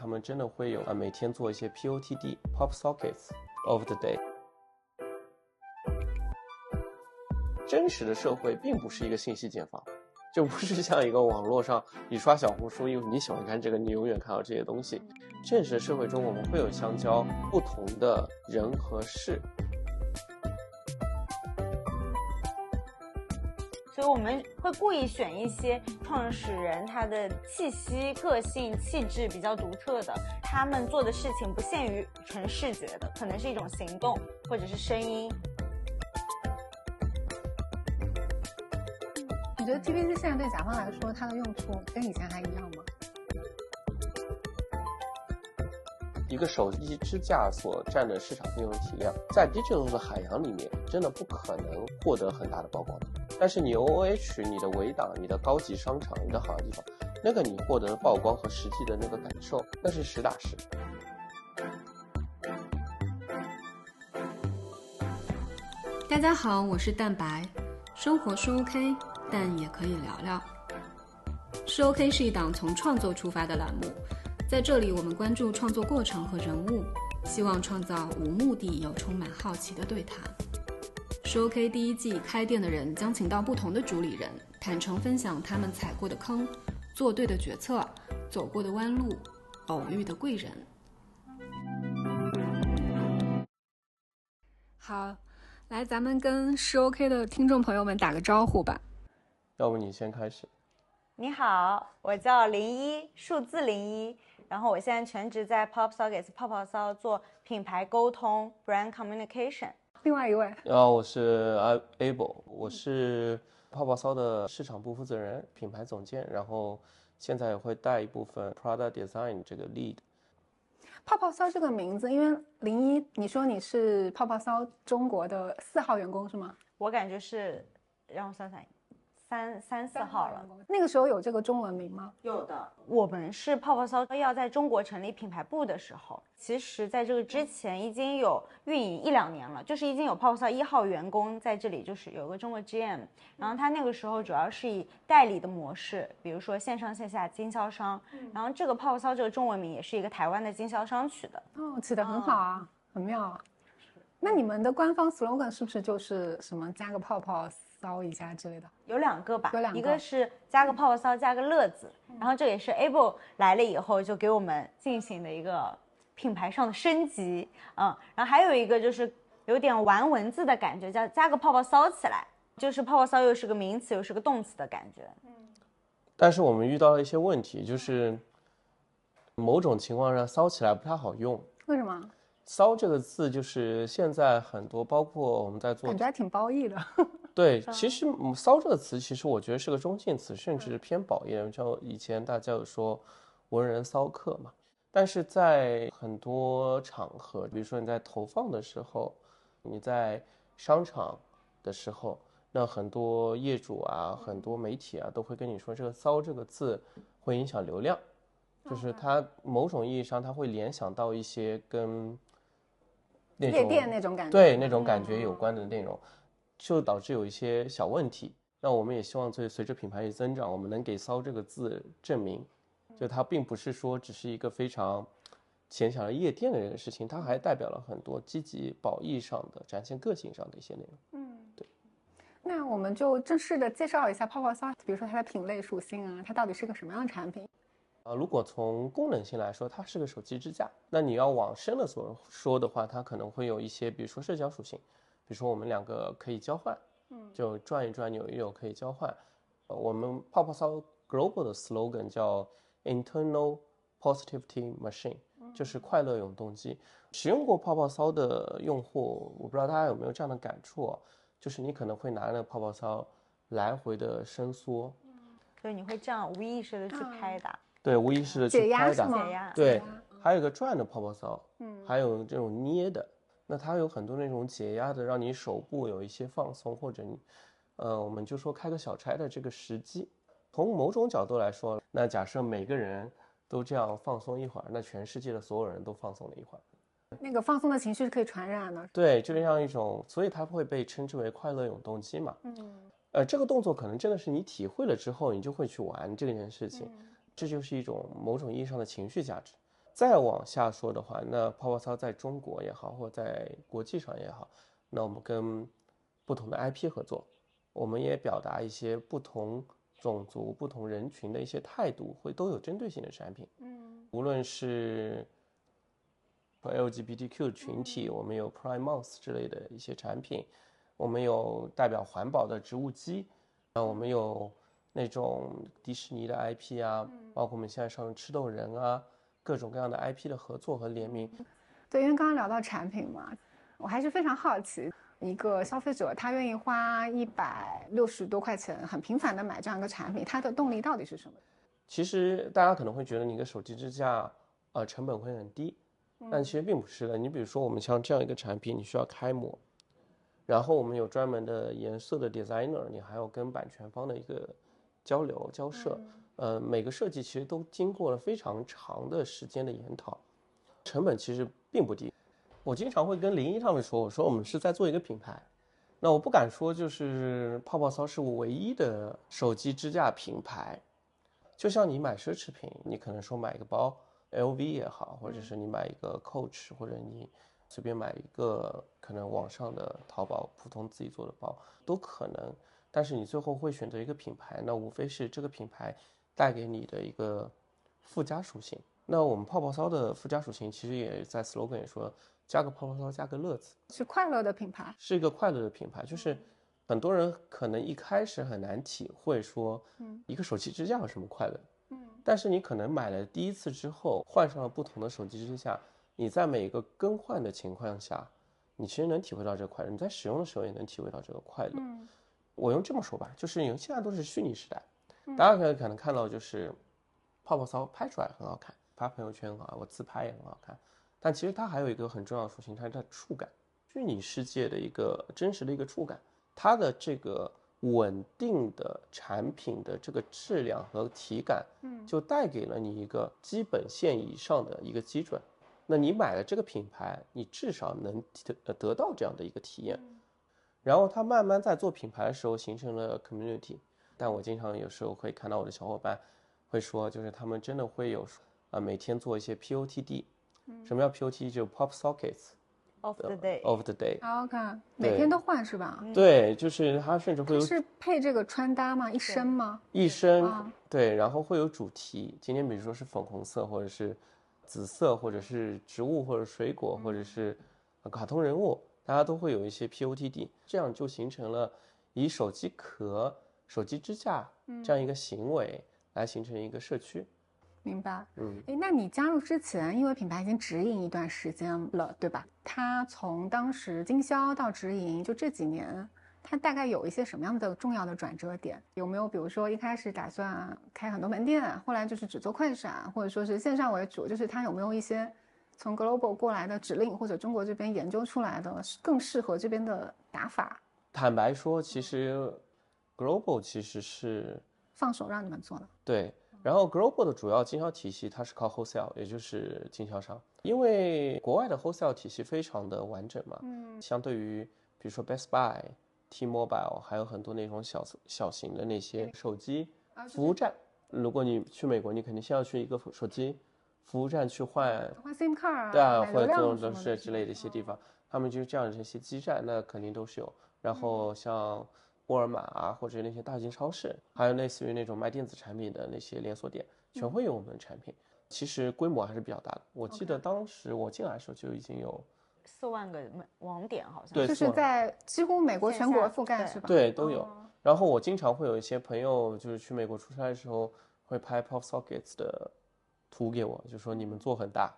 他们真的会有啊，每天做一些 POTD Pop Sockets of the Day。真实的社会并不是一个信息茧房，就不是像一个网络上你刷小红书，因为你喜欢看这个，你永远看到这些东西。真实的社会中，我们会有相交不同的人和事。们会故意选一些创始人他的气息、个性、气质比较独特的，他们做的事情不限于纯视觉的，可能是一种行动或者是声音。你觉得 TVC 现在对甲方来说，它的用处跟以前还一样吗？一个手机支架所占的市场份额体量，在 digital 的海洋里面，真的不可能获得很大的曝光。但是你 OOH、你的围挡、你的高级商场、你的好的地方，那个你获得的曝光和实际的那个感受，那是实打实。大家好，我是蛋白，生活是 OK，但也可以聊聊。是 OK 是一档从创作出发的栏目，在这里我们关注创作过程和人物，希望创造无目的又充满好奇的对谈。说 OK 第一季开店的人将请到不同的主理人，坦诚分享他们踩过的坑、做对的决策、走过的弯路、偶遇的贵人。好，来，咱们跟是 OK 的听众朋友们打个招呼吧。要不你先开始。你好，我叫零一，数字零一，然后我现在全职在 Pop Sockets 泡泡骚做品牌沟通 （Brand Communication）。另外一位，然后我是 Able，我是泡泡骚的市场部负责人、品牌总监，然后现在也会带一部分 Product Design 这个 lead。泡泡骚这个名字，因为零一，你说你是泡泡骚中国的四号员工是吗？我感觉是，让我算算。三三四号了，那个时候有这个中文名吗？有的。我们是泡泡骚要在中国成立品牌部的时候，其实在这个之前已经有运营一两年了，就是已经有泡泡骚一号员工在这里，就是有个中国 GM，然后他那个时候主要是以代理的模式，比如说线上线下经销商，然后这个泡泡骚这个中文名也是一个台湾的经销商取的。哦，起的很好啊，很妙啊。那你们的官方 slogan 是不是就是什么加个泡泡？骚一下之类的，有两个吧，有两个，一个是加个泡泡骚，加个乐字，然后这也是 able 来了以后就给我们进行的一个品牌上的升级，嗯，然后还有一个就是有点玩文字的感觉，叫加个泡泡骚起来，就是泡泡骚又是个名词又是个动词的感觉，嗯，但是我们遇到了一些问题，就是某种情况下骚起来不太好用，为什么？骚这个字就是现在很多，包括我们在做，感觉还挺褒义的。对，其实“骚”这个词，其实我觉得是个中性词，甚至偏褒义。就以前大家有说“文人骚客”嘛，但是在很多场合，比如说你在投放的时候，你在商场的时候，那很多业主啊，很多媒体啊，都会跟你说，这个“骚”这个字会影响流量，就是它某种意义上，它会联想到一些跟夜店那种感觉，对那种感觉有关的内容。就导致有一些小问题，那我们也希望随随着品牌的增长，我们能给“骚”这个字证明，就它并不是说只是一个非常浅显的夜店的这个事情，它还代表了很多积极褒义上的展现个性上的一些内容。嗯，对。那我们就正式的介绍一下泡泡骚，比如说它的品类属性啊，它到底是个什么样的产品？呃，如果从功能性来说，它是个手机支架。那你要往深了所说的话，它可能会有一些，比如说社交属性。比如说我们两个可以交换，嗯，就转一转扭一扭可以交换。呃，我们泡泡骚 global 的 slogan 叫 internal positivity machine，就是快乐永动机。使用过泡泡骚的用户，我不知道大家有没有这样的感触，就是你可能会拿那个泡泡骚来回的伸缩，嗯，所以你会这样无意识的去拍打，对，无意识的去拍打，解压，对，还有一个转的泡泡骚，嗯，还有这种捏的。那它有很多那种解压的，让你手部有一些放松，或者你，呃，我们就说开个小差的这个时机。从某种角度来说，那假设每个人都这样放松一会儿，那全世界的所有人都放松了一会儿。那个放松的情绪是可以传染的。对，就这样一种，所以它会被称之为快乐永动机嘛。嗯。呃，这个动作可能真的是你体会了之后，你就会去玩这件事情，这就是一种某种意义上的情绪价值。再往下说的话，那泡泡操在中国也好，或在国际上也好，那我们跟不同的 IP 合作，我们也表达一些不同种族、不同人群的一些态度，会都有针对性的产品。嗯，无论是 LGBTQ 群体，我们有 Prime Month 之类的一些产品，我们有代表环保的植物机，那，我们有那种迪士尼的 IP 啊，包括我们现在上吃豆人啊，各种各样的 IP 的合作和联名。对，因为刚刚聊到产品嘛，我还是非常好奇，一个消费者他愿意花一百六十多块钱，很频繁的买这样一个产品，他的动力到底是什么？其实大家可能会觉得你的手机支架，呃，成本会很低。但其实并不是的。你比如说，我们像这样一个产品，你需要开模，然后我们有专门的颜色的 designer，你还要跟版权方的一个交流交涉。呃，每个设计其实都经过了非常长的时间的研讨，成本其实并不低。我经常会跟林一他们说，我说我们是在做一个品牌。那我不敢说就是泡泡骚是我唯一的手机支架品牌。就像你买奢侈品，你可能说买一个包。L V 也好，或者是你买一个 Coach，或者你随便买一个可能网上的淘宝普通自己做的包都可能，但是你最后会选择一个品牌，那无非是这个品牌带给你的一个附加属性。那我们泡泡骚的附加属性其实也在 slogan 也说，加个泡泡骚，加个乐子，是快乐的品牌，是一个快乐的品牌。就是很多人可能一开始很难体会说，嗯，一个手机支架有什么快乐。嗯但是你可能买了第一次之后，换上了不同的手机支架，你在每一个更换的情况下，你其实能体会到这个快乐。你在使用的时候也能体会到这个快乐。我用这么说吧，就是因为现在都是虚拟时代，大家可能可能看到就是泡泡骚拍出来很好看，发朋友圈很好，我自拍也很好看。但其实它还有一个很重要的属性，它是它触感，虚拟世界的一个真实的一个触感，它的这个。稳定的产品的这个质量和体感，嗯，就带给了你一个基本线以上的一个基准。那你买了这个品牌，你至少能得得到这样的一个体验。然后它慢慢在做品牌的时候形成了 community。但我经常有时候会看到我的小伙伴会说，就是他们真的会有啊每天做一些 POTD。什么叫 POTD？就 Pop Sockets。Of the day, of the day. OK，每天都换是吧？对，就是它甚至会有是配这个穿搭吗？一身吗？一身，对，然后会有主题。今天比如说是粉红色，或者是紫色，或者是植物，或者水果，或者是卡通人物，大家都会有一些 POTD，这样就形成了以手机壳、手机支架这样一个行为来形成一个社区。明白，嗯，哎，那你加入之前，因为品牌已经直营一段时间了，对吧？它从当时经销到直营，就这几年，它大概有一些什么样的重要的转折点？有没有，比如说一开始打算开很多门店，后来就是只做快闪，或者说是线上为主？就是它有没有一些从 global 过来的指令，或者中国这边研究出来的更适合这边的打法？坦白说，其实 global 其实是放手让你们做的，对。然后，global 的主要经销体系它是靠 wholesale，也就是经销商。因为国外的 wholesale 体系非常的完整嘛，嗯，相对于比如说 Best Buy、T-Mobile，还有很多那种小小型的那些手机服务站。如果你去美国，你肯定先要去一个手机服务站去换换 SIM 卡，对啊，或者这种都是之类的一些地方，他们就是这样的这些基站，那肯定都是有。然后像。沃尔玛啊，或者那些大型超市，还有类似于那种卖电子产品的那些连锁店，全会有我们的产品。其实规模还是比较大的。我记得当时我进来的时候就已经有四万个网点，好像对，就是在几乎美国全国覆盖，是吧？对，都有。然后我经常会有一些朋友，就是去美国出差的时候，会拍 Pop Sockets 的图给我，就说你们做很大。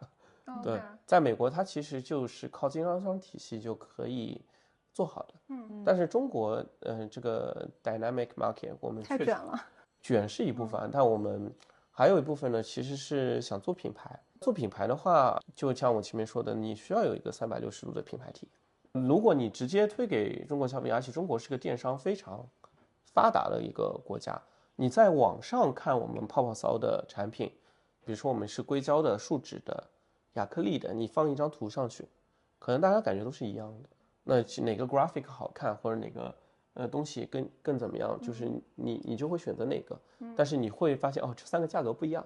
对，在美国它其实就是靠经销商体系就可以。做好的，嗯，但是中国，嗯，这个 dynamic market 我们太卷了，卷是一部分，但我们还有一部分呢，其实是想做品牌。做品牌的话，就像我前面说的，你需要有一个三百六十度的品牌体验。如果你直接推给中国消费者，而且中国是个电商非常发达的一个国家，你在网上看我们泡泡骚的产品，比如说我们是硅胶的、树脂的、亚克力的，你放一张图上去，可能大家感觉都是一样的。那哪个 graphic 好看，或者哪个呃东西更更怎么样，就是你你就会选择哪个，但是你会发现哦，这三个价格不一样，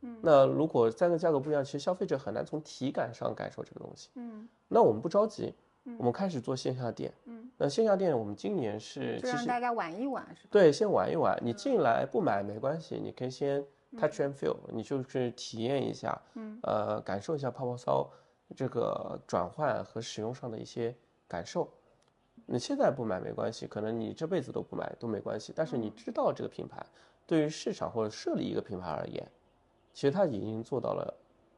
嗯，那如果三个价格不一样，其实消费者很难从体感上感受这个东西。嗯，那我们不着急，我们开始做线下店。嗯，那线下店我们今年是就让大家玩一玩，是吧？对，先玩一玩。你进来不买没关系，你可以先 touch and feel，你就是体验一下，嗯，呃，感受一下泡泡骚这个转换和使用上的一些感受。你现在不买没关系，可能你这辈子都不买都没关系。但是你知道这个品牌对于市场或者设立一个品牌而言，其实它已经做到了，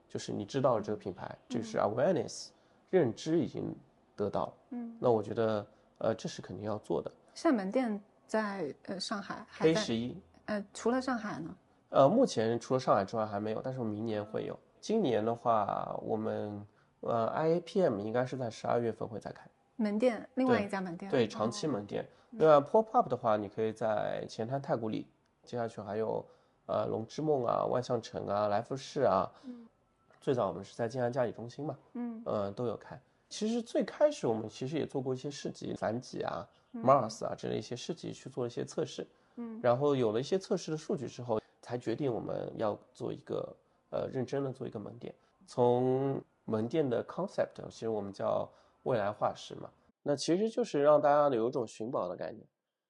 就是你知道了这个品牌，就是 awareness，认知已经得到。嗯，那我觉得呃这是肯定要做的。厦门店在呃上海，A 十一。呃，除了上海呢？呃，目前除了上海之外还没有，但是明年会有。今年的话，我们呃 IAPM 应该是在十二月份会再开。门店，另外一家门店，对长期门店。另外 pop up 的话，你可以在前滩太古里，接下去还有呃龙之梦啊、万象城啊、来福士啊。嗯。最早我们是在静安嘉里中心嘛，嗯，呃都有开。其实最开始我们其实也做过一些市集，反几啊、Mars 啊之类一些市集去做一些测试，嗯，然后有了一些测试的数据之后，才决定我们要做一个呃认真的做一个门店。从门店的 concept，其实我们叫。未来化石嘛，那其实就是让大家有一种寻宝的概念，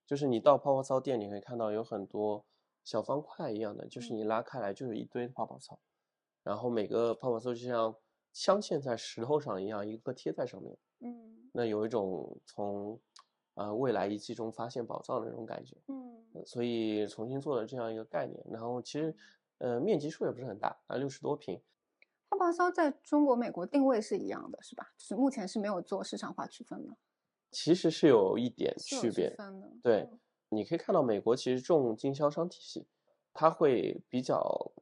就是你到泡泡操店，你可以看到有很多小方块一样的，就是你拉开来就是一堆泡泡操，然后每个泡泡操就像镶嵌在石头上一样，一个贴在上面，嗯，那有一种从呃未来遗迹中发现宝藏的那种感觉，嗯，所以重新做了这样一个概念，然后其实呃面积数也不是很大啊，六十多平。泡泡骚在中国、美国定位是一样的，是吧？就是目前是没有做市场化区分的。其实是有一点区别的。对，你可以看到美国其实重经销商体系，它会比较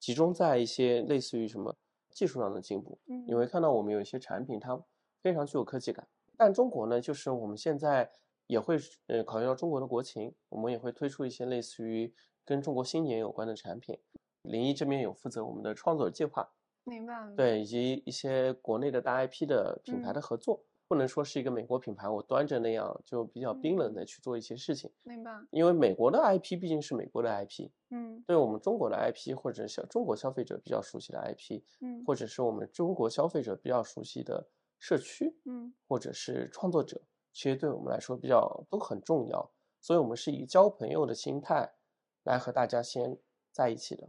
集中在一些类似于什么技术上的进步。嗯，你会看到我们有一些产品它非常具有科技感。但中国呢，就是我们现在也会呃考虑到中国的国情，我们也会推出一些类似于跟中国新年有关的产品。林一这边有负责我们的创作者计划。明白了，对，以及一些国内的大 IP 的品牌的合作，不能说是一个美国品牌，我端着那样就比较冰冷的去做一些事情。明白。因为美国的 IP 毕竟是美国的 IP，嗯，对我们中国的 IP 或者小中国消费者比较熟悉的 IP，嗯，或者是我们中国消费者比较熟悉的社区，嗯，或者是创作者，其实对我们来说比较都很重要，所以我们是以交朋友的心态来和大家先在一起的。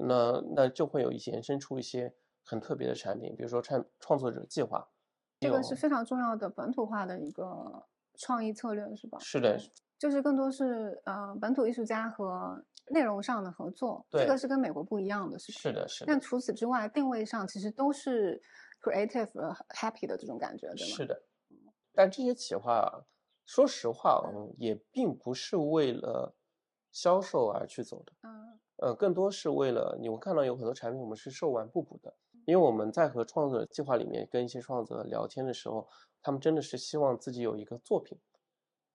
嗯，那那就会有一些延伸出一些很特别的产品，比如说创创作者计划，这个是非常重要的本土化的一个创意策略，是吧？是的，就是更多是呃本土艺术家和内容上的合作，这个是跟美国不一样的，是是的，是。但除此之外，定位上其实都是 creative happy 的这种感觉，对吗？是的，但这些企划，说实话，嗯也并不是为了销售而去走的，嗯。呃，更多是为了你，会看到有很多产品，我们是售完不补的，因为我们在和创作者计划里面跟一些创作者聊天的时候，他们真的是希望自己有一个作品，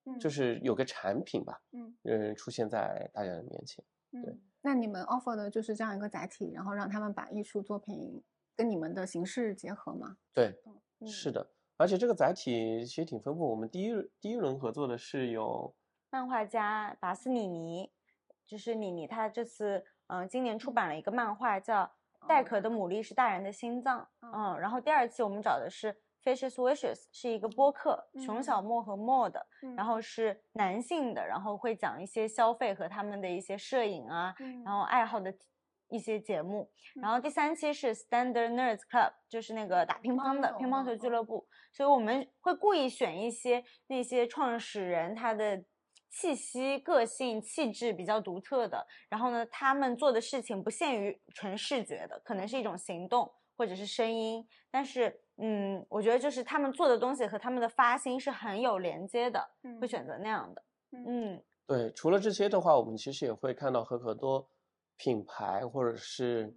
嗯，就是有个产品吧，嗯，嗯，出现在大家的面前。对，那你们 offer 的就是这样一个载体，然后让他们把艺术作品跟你们的形式结合吗？对，是的，而且这个载体其实挺丰富。我们第一第一轮合作的是有漫画家达斯里尼。就是妮妮，她这次嗯，今年出版了一个漫画，叫《带壳的牡蛎是大人的心脏》。嗯，然后第二期我们找的是 Fishes Wishes，是一个播客，熊小莫和莫的，然后是男性的，然后会讲一些消费和他们的一些摄影啊，然后爱好的一些节目。然后第三期是 Standard Nerds Club，就是那个打乒乓的乒乓球俱乐部。所以我们会故意选一些那些创始人他的。气息、个性、气质比较独特的，然后呢，他们做的事情不限于纯视觉的，可能是一种行动或者是声音，但是，嗯，我觉得就是他们做的东西和他们的发心是很有连接的，会选择那样的。嗯，对。除了这些的话，我们其实也会看到和很多品牌或者是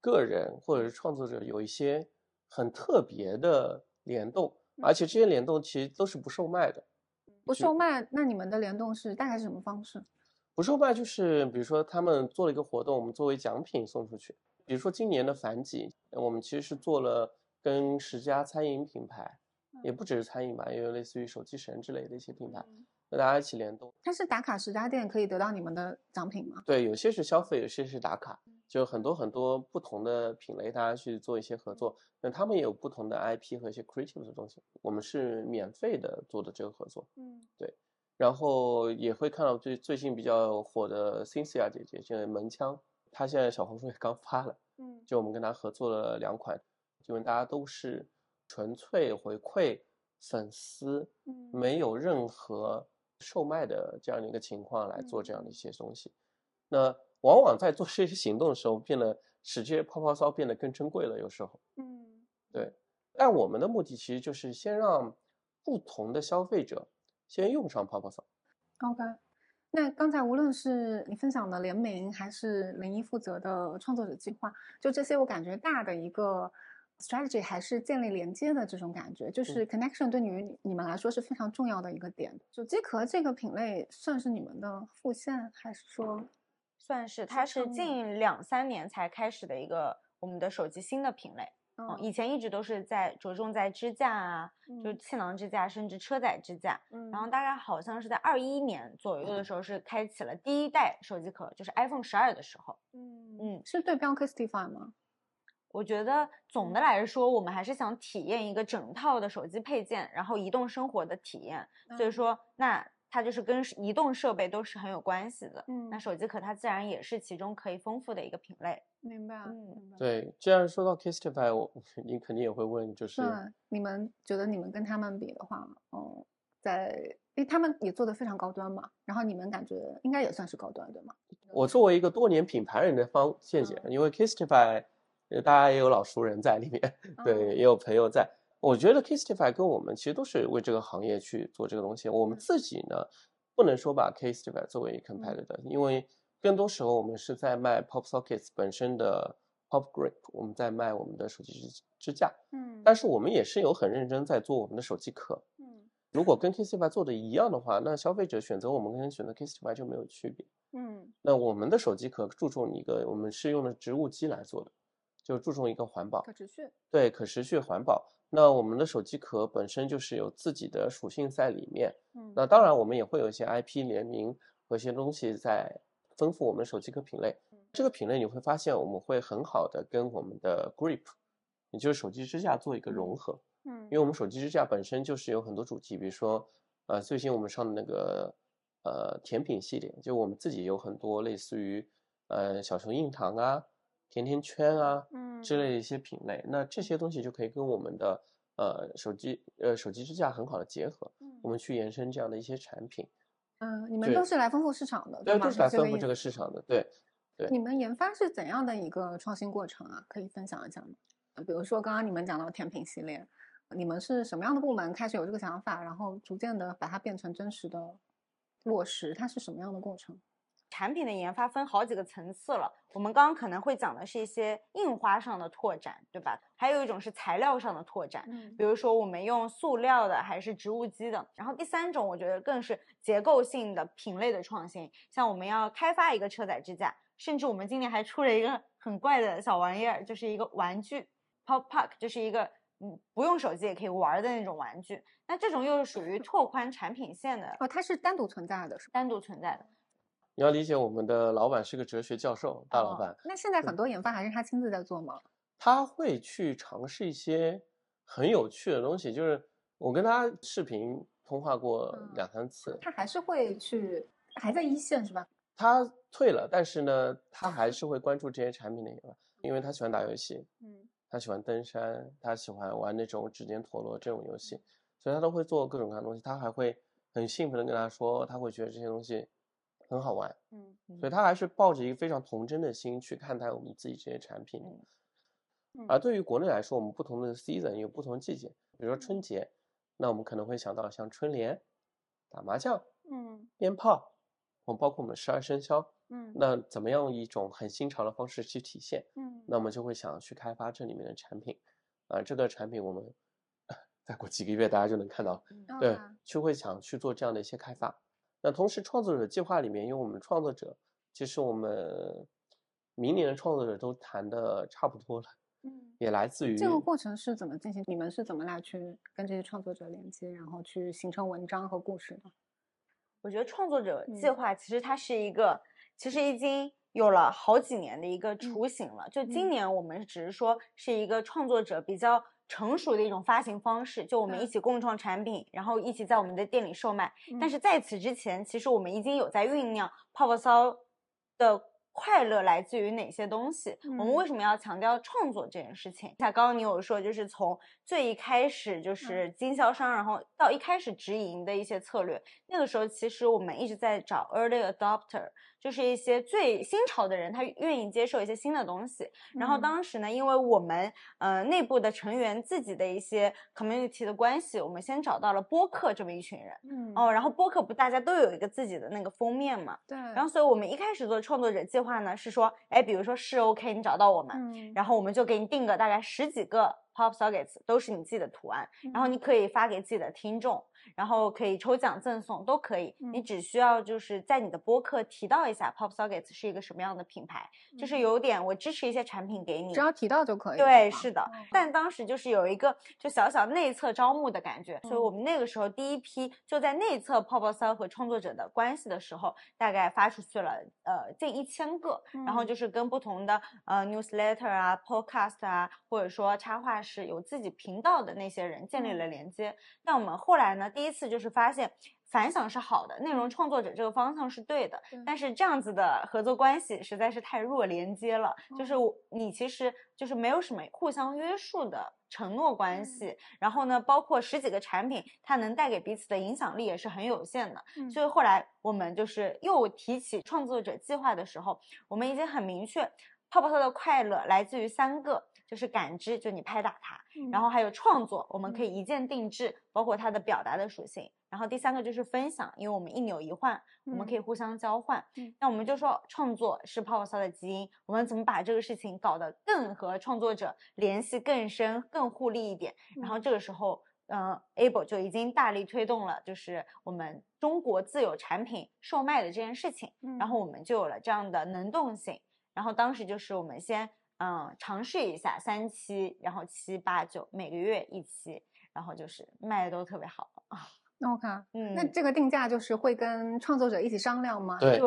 个人或者是创作者有一些很特别的联动，而且这些联动其实都是不售卖的。不售卖，那你们的联动是大概是什么方式？不售卖就是，比如说他们做了一个活动，我们作为奖品送出去。比如说今年的反几，我们其实是做了跟十家餐饮品牌，也不只是餐饮吧，也有类似于手机神之类的一些品牌，和大家一起联动。它是打卡十家店可以得到你们的奖品吗？对，有些是消费，有些是打卡。就很多很多不同的品类，大家去做一些合作。那他们也有不同的 IP 和一些 creative 的东西，我们是免费的做的这个合作。嗯，对。然后也会看到最最近比较火的 Cynthia 姐姐，就是门腔，她现在小红书也刚发了。嗯，就我们跟她合作了两款，因为大家都是纯粹回馈粉丝，嗯没有任何售卖的这样的一个情况来做这样的一些东西。那往往在做这些行动的时候，变得使这些泡泡骚变得更珍贵了。有时候，嗯对。但我们的目的其实就是先让不同的消费者先用上泡泡骚。，OK。那刚才无论是你分享的联名，还是零一负责的创作者计划，就这些，我感觉大的一个 strategy 还是建立连接的这种感觉，就是嗯 connection 对于你们来说是非常重要的一个点。就机壳这个品类算是你们的副线，还是说？算是它是近两三年才开始的一个我们的手机新的品类。嗯，嗯以前一直都是在着重在支架啊，就是气囊支架，甚至车载支架。嗯然后大概好像是在二一年左右的时候，是开启了第一代手机壳，就是 iPhone 十二的时候。嗯嗯，是对标 Kistify 吗？我觉得总的来说，我们还是想体验一个整套的手机配件，然后移动生活的体验。所以嗯说，那它就是跟移动设备都是很有关系的。嗯那手机壳它自然也是其中可以丰富的一个品类。明白。嗯明白。对，既然说到 Kistify，我你肯定也会问，就是对，你们觉得你们跟他们比的话，嗯，在因为他们也做的非常高端嘛，然后你们感觉应该也算是高端，对吗？我作为一个多年品牌人的方见解，因为 Kistify，呃大家也有老熟人在里面，对，也有朋友在。我觉得 Kistify 跟我们其实都是为这个行业去做这个东西。我们自己呢，不能说把 Kistify 作为 competitor，因为更多时候我们是在卖 Pop Sockets 本身的 Pop Grip，我们在卖我们的手机支支架，嗯但是我们也是有很认真在做我们的手机壳。嗯如果跟 Kistify 做的一样的话，那消费者选择我们跟选择 Kistify 就没有区别。嗯那我们的手机壳注重一个，我们是用的植物基来做的，就注重一个环保，可持续。对可持续环保。那我们的手机壳本身就是有自己的属性在里面。嗯那当然，我们也会有一些 IP 联名和一些东西在丰富我们手机壳品类。这个品类你会发现，我们会很好的跟我们的 Grip，也就是手机支架做一个融合。嗯因为我们手机支架本身就是有很多主题，比如说，呃，最近我们上的那个呃甜品系列，就我们自己有很多类似于呃小熊硬糖啊、甜甜圈啊嗯之类的一些品类，那这些东西就可以跟我们的呃手机呃手机支架很好的结合，我们去延伸这样的一些产品，嗯，你们都是来丰富市场的，对，吗？都是来丰富这个市场的，对。对你们研发是怎样的一个创新过程啊？可以分享一下吗？呃比如说刚刚你们讲到甜品系列，你们是什么样的部门开始有这个想法，然后逐渐的把它变成真实的落实？它是什么样的过程？产品的研发分好几个层次了，我们刚刚可能会讲的是一些印花上的拓展，对吧？还有一种是材料上的拓展，嗯比如说我们用塑料的还是植物基的。然后第三种，我觉得更是结构性的品类的创新，像我们要开发一个车载支架，甚至我们今年还出了一个很怪的小玩意儿，就是一个玩具 Pop Park，就是一个嗯不用手机也可以玩的那种玩具。那这种又是属于拓宽产品线的哦，它是单独存在的，是？单独存在的。你要理解，我们的老板是个哲学教授，大老哦板，那现在很多研发还是他亲自在做吗？他会去尝试一些很有趣的东西。就是我跟他视频通话过嗯两三次，他还是会去，还在一线是吧？他退了，但是呢，他还 是会关注这些产品的研发，因为他喜欢打游戏，嗯他喜欢登山，他喜欢玩那种指尖陀螺这种游戏，所以他都会做各种各样的东西。他还会很兴奋的跟他说，他会觉得这些东西很好玩，嗯所以他还是抱着一个非常童真的心去看待我们自己这些产品而对于国内来说，我们不同的 season 有不同的季节，比如说春节，那我们可能会想到像春联、打麻将、嗯。鞭炮，我们包括我们十二生肖，嗯。那怎么样一种很新潮的方式去体现？嗯那我们。就会想去开发这里面的产品，啊、这个产品我们 再过几个月大家就能看到，对 OK，就会想去做这样的一些开发。那同时，创作者计划里面，因为我们创作者，其实我们明年的创作者都谈的差不多了，嗯。也来自于这个过程是怎么进行？你们是怎么来去跟这些创作者连接，然后去形成文章和故事的？我觉得创作者计嗯划其实它是一个，其实已经有了好几年的一个雏形了。就今年我们只是说是一个创作者比较成熟的一种发行方式，就我们一起共创产品，然后一起在我们的店里售卖。但是在此之前，其实我们已经有在酝酿泡泡骚的。快乐来自于哪些东西？我们为什么要强调创作这件事情？像刚刚你有说，就是从最一开始就是经销商，然后到一开始直营的一些策略，那个时候其实我们一直在找 early adopter。就是一些最新潮的人，他愿意接受一些新的东西。然后当时呢，因为我们呃内部的成员自己的一些 community 的关系，我们先找到了播客这么一群人。嗯哦，然后播客不大家都有一个自己的那个封面嘛？对。然后所以我们一开始做创作者计划呢，是说，哎，比如说是 OK，你找到我们，然后我们就给你定个大概十几个。Pop Sockets 都是你自己的图案，然后你可以发给自己的听众，然后可以抽奖赠送都可以。你只需要就是在你的播客提到一下 Pop Sockets 是一个什么样的品牌，就是有点我支持一些产品给你，只要提到就可以。对，是的。但当时就是有一个就小小内测招募的感觉，所以我们那个时候第一批就在内测泡泡骚和创作者的关系的时候，大概发出去了呃近一千个，然后就是跟不同的呃 newsletter 啊、podcast 啊，或者说插画。师有自己频道的那些人建立了连接，但我们后来呢，第一次就是发现反响是好的，内容创作者这个方向是对的，但是这样子的合作关系实在是太弱连接了，就是你其实就是没有什么互相约束的承诺关系，然后呢，包括十几个产品，它能带给彼此的影响力也是很有限的，所以后来我们就是又提起创作者计划的时候，我们已经很明确，泡泡特的快乐来自于三个。就是感知，就你拍打它，然后还有创作，我们可以一键定制，包括它的表达的属性。然后第三个就是分享，因为我们一扭一换，我们可以互相交换。那我们就说创作是泡泡骚的基因，我们怎么把这个事情搞得更和创作者联系更深、更互利一点？然后这个时候，嗯，able 就已经大力推动了，就是我们中国自有产品售卖的这件事情。然后我们就有了这样的能动性。然后当时就是我们先。嗯，尝试一下三期，然后七八九每个月一期，然后就是卖的都特别好啊。那我看，嗯，那这个定价就是会跟创作者一起商量吗？对，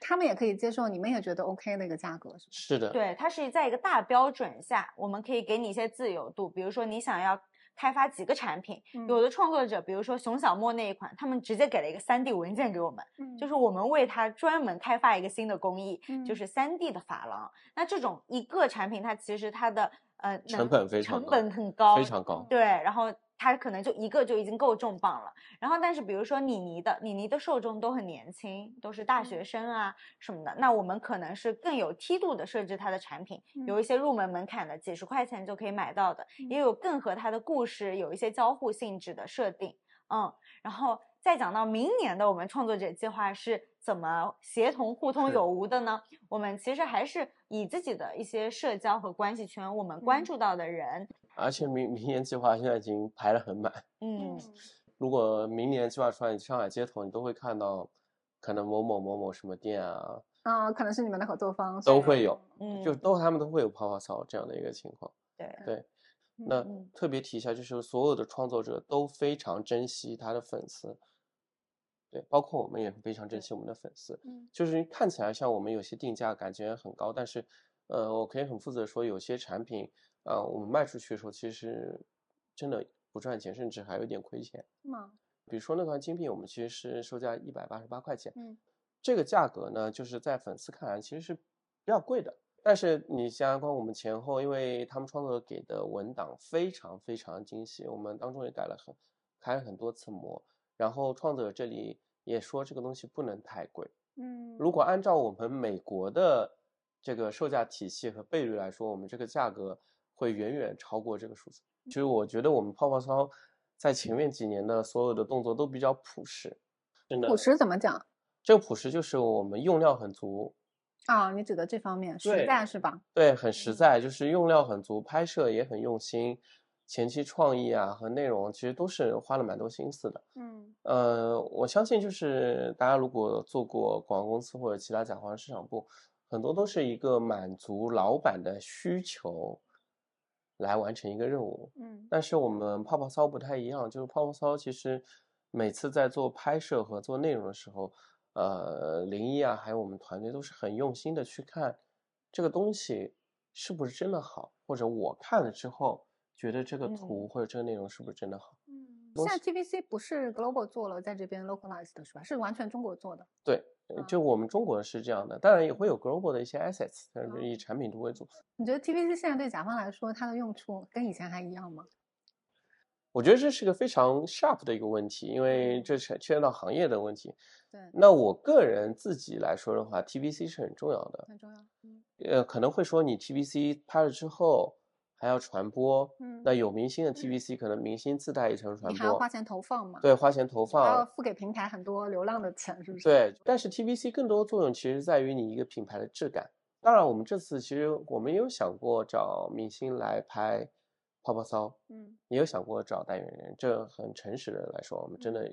他们也可以接受，你们也觉得 OK 的一个价格是是的，对，它是在一个大标准下，我们可以给你一些自由度，比如说你想要。开发几个产品，有的创作者，比如说熊小莫那一款，他们直接给了一个三 D 文件给我们，就是我们为他专门开发一个新的工艺，就是三 D 的珐琅。那这种一个产品，它其实它的呃成本非常成本很高，非常高。对，然后。它可能就一个就已经够重磅了，然后但是比如说妮妮的，妮妮的受众都很年轻，都是大学生啊什么的，那我们可能是更有梯度的设置它的产品，有一些入门门槛的，几十块钱就可以买到的，也有更和它的故事有一些交互性质的设定，嗯，然后再讲到明年的我们创作者计划是怎么协同互通有无的呢？我们其实还是以自己的一些社交和关系圈，我们关注到的人。而且明明年计划现在已经排得很满。嗯，如果明年计划出来，上海街头你都会看到，可能某某某某什么店啊，啊，可能是你们的合作方都会有，嗯，就都他们都会有泡泡骚这样的一个情况。对对，那特别提一下，就是所有的创作者都非常珍惜他的粉丝，对，包括我们也非常珍惜我们的粉丝。嗯，就是看起来像我们有些定价感觉很高，但是，呃，我可以很负责说，有些产品。呃，我们卖出去的时候，其实真的不赚钱，甚至还有点亏钱。吗？比如说那款精品，我们其实是售价一百八十八块钱。嗯，这个价格呢，就是在粉丝看来其实是比较贵的。但是你想想看，我们前后，因为他们创作者给的文档非常非常精细，我们当中也改了很开了很多次模，然后创作者这里也说这个东西不能太贵。嗯，如果按照我们美国的这个售价体系和倍率来说，我们这个价格。会远远超过这个数字。其实我觉得我们泡泡操在前面几年的所有的动作都比较朴实，真的。朴实怎么讲？这个朴实就是我们用料很足啊。你指的这方面实在是吧？对，很实在，就是用料很足，拍摄也很用心，前期创意啊和内容其实都是花了蛮多心思的。嗯，呃，我相信就是大家如果做过广告公司或者其他甲方市场部，很多都是一个满足老板的需求。来完成一个任务，嗯，但是我们泡泡骚不太一样，就是泡泡骚其实每次在做拍摄和做内容的时候，呃林一啊，还有我们团队都是很用心的去看这个东西是不是真的好，或者我看了之后觉得这个图或者这个内容是不是真的好。嗯现在 TVC 不是 global 做了，在这边 localized 的是吧？是完全中国做的。对，就我们中国是这样的，当然也会有 global 的一些 assets，但是以产品图为主。你觉得 TVC 现在对甲方来说，它的用处跟以前还一样吗？我觉得这是个非常 sharp 的一个问题，因为这是牵扯到行业的问题。对。那我个人自己来说的话，TVC 是很重要的。很重要。嗯。呃，可能会说你 TVC 拍了之后。还要传播，嗯，那有明星的 TVC，可能明星自带一层传播，你还要花钱投放嘛？对，花钱投放，还要付给平台很多流量的钱，是不是？对，但是 TVC 更多作用其实在于你一个品牌的质感。当然，我们这次其实我们也有想过找明星来拍泡泡骚，嗯，也有想过找代言人。这很诚实的来说，我们真的，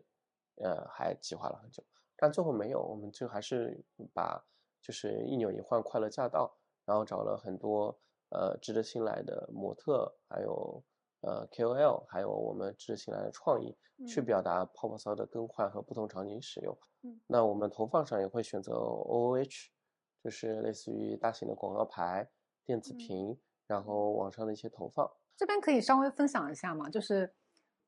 呃，还计划了很久，但最后没有。我们就还是把就是一扭一换，快乐驾到，然后找了很多。呃，值得信赖的模特，还有呃 KOL，还有我们值得信赖的创意，去表达泡泡骚的更换和不同场景使用。嗯，那我们投放上也会选择 OOH，就是类似于大型的广告牌、电子屏，然后网上的一些投放。这边可以稍微分享一下吗？就是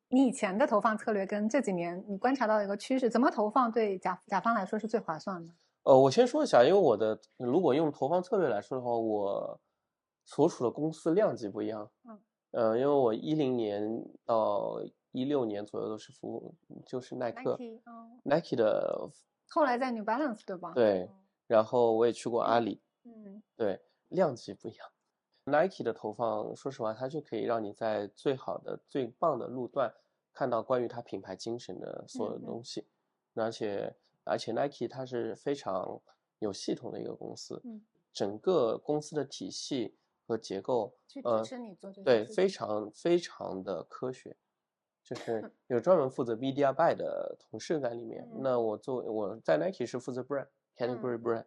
你以前的投放策略跟这几年你观察到一个趋势，怎么投放对甲甲方来说是最划算的？呃，我先说一下，因为我的如果用投放策略来说的话，我。所处的公司量级不一样，嗯，呃，因为我一零年到一六年左右都是服务，就是耐克，Nike 的，后来在 New Balance 对吧？对，然后我也去过阿里，嗯，对，量级不一样，Nike 的投放，说实话，它就可以让你在最好的、最棒的路段看到关于它品牌精神的所有东。西，而且而且 Nike 它是非常有系统的一个公司，嗯，整个公司的体系。和结构，呃，对，非常非常的科学，就是有专门负责 media buy 的同事在里面。那我作为我在 Nike 是负责 brand category brand，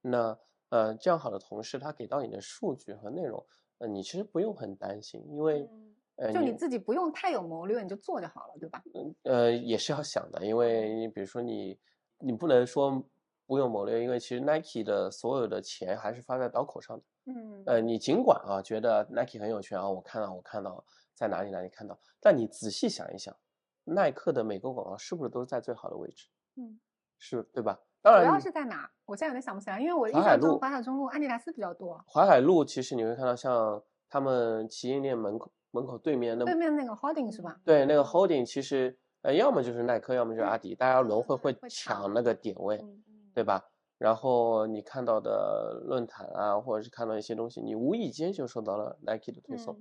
那呃这样好的同事，他给到你的数据和内容，呃，你其实不用很担心，因为呃，就你自己不用太有谋略，你就做就好了，对吧？嗯，呃，也是要想的，因为你比如说你你不能说不用谋略，因为其实 Nike 的所有的钱还是发在刀口上的。嗯，呃，你尽管啊觉得 Nike 很有权啊，我看到我看到在哪里哪里看到，但你仔细想一想，耐克的每个广告是不是都是在最好的位置？嗯，是对吧？当然，主要是在哪？我现在有点想不起来，因为我印象中淮海中路、安迪达斯比较多。淮海路其实你会看到像他们旗舰店门口门口对面那对面那个 Holding 是吧？对，那个 Holding 其实呃要么就是耐克，要么就是阿迪，大家轮会会抢那个点位，对吧？然后你看到的论坛啊，或者是看到一些东西，你无意间就受到了 Nike 的推送，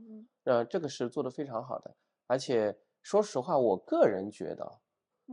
呃，这个是做的非常好的。而且说实话，我个人觉得，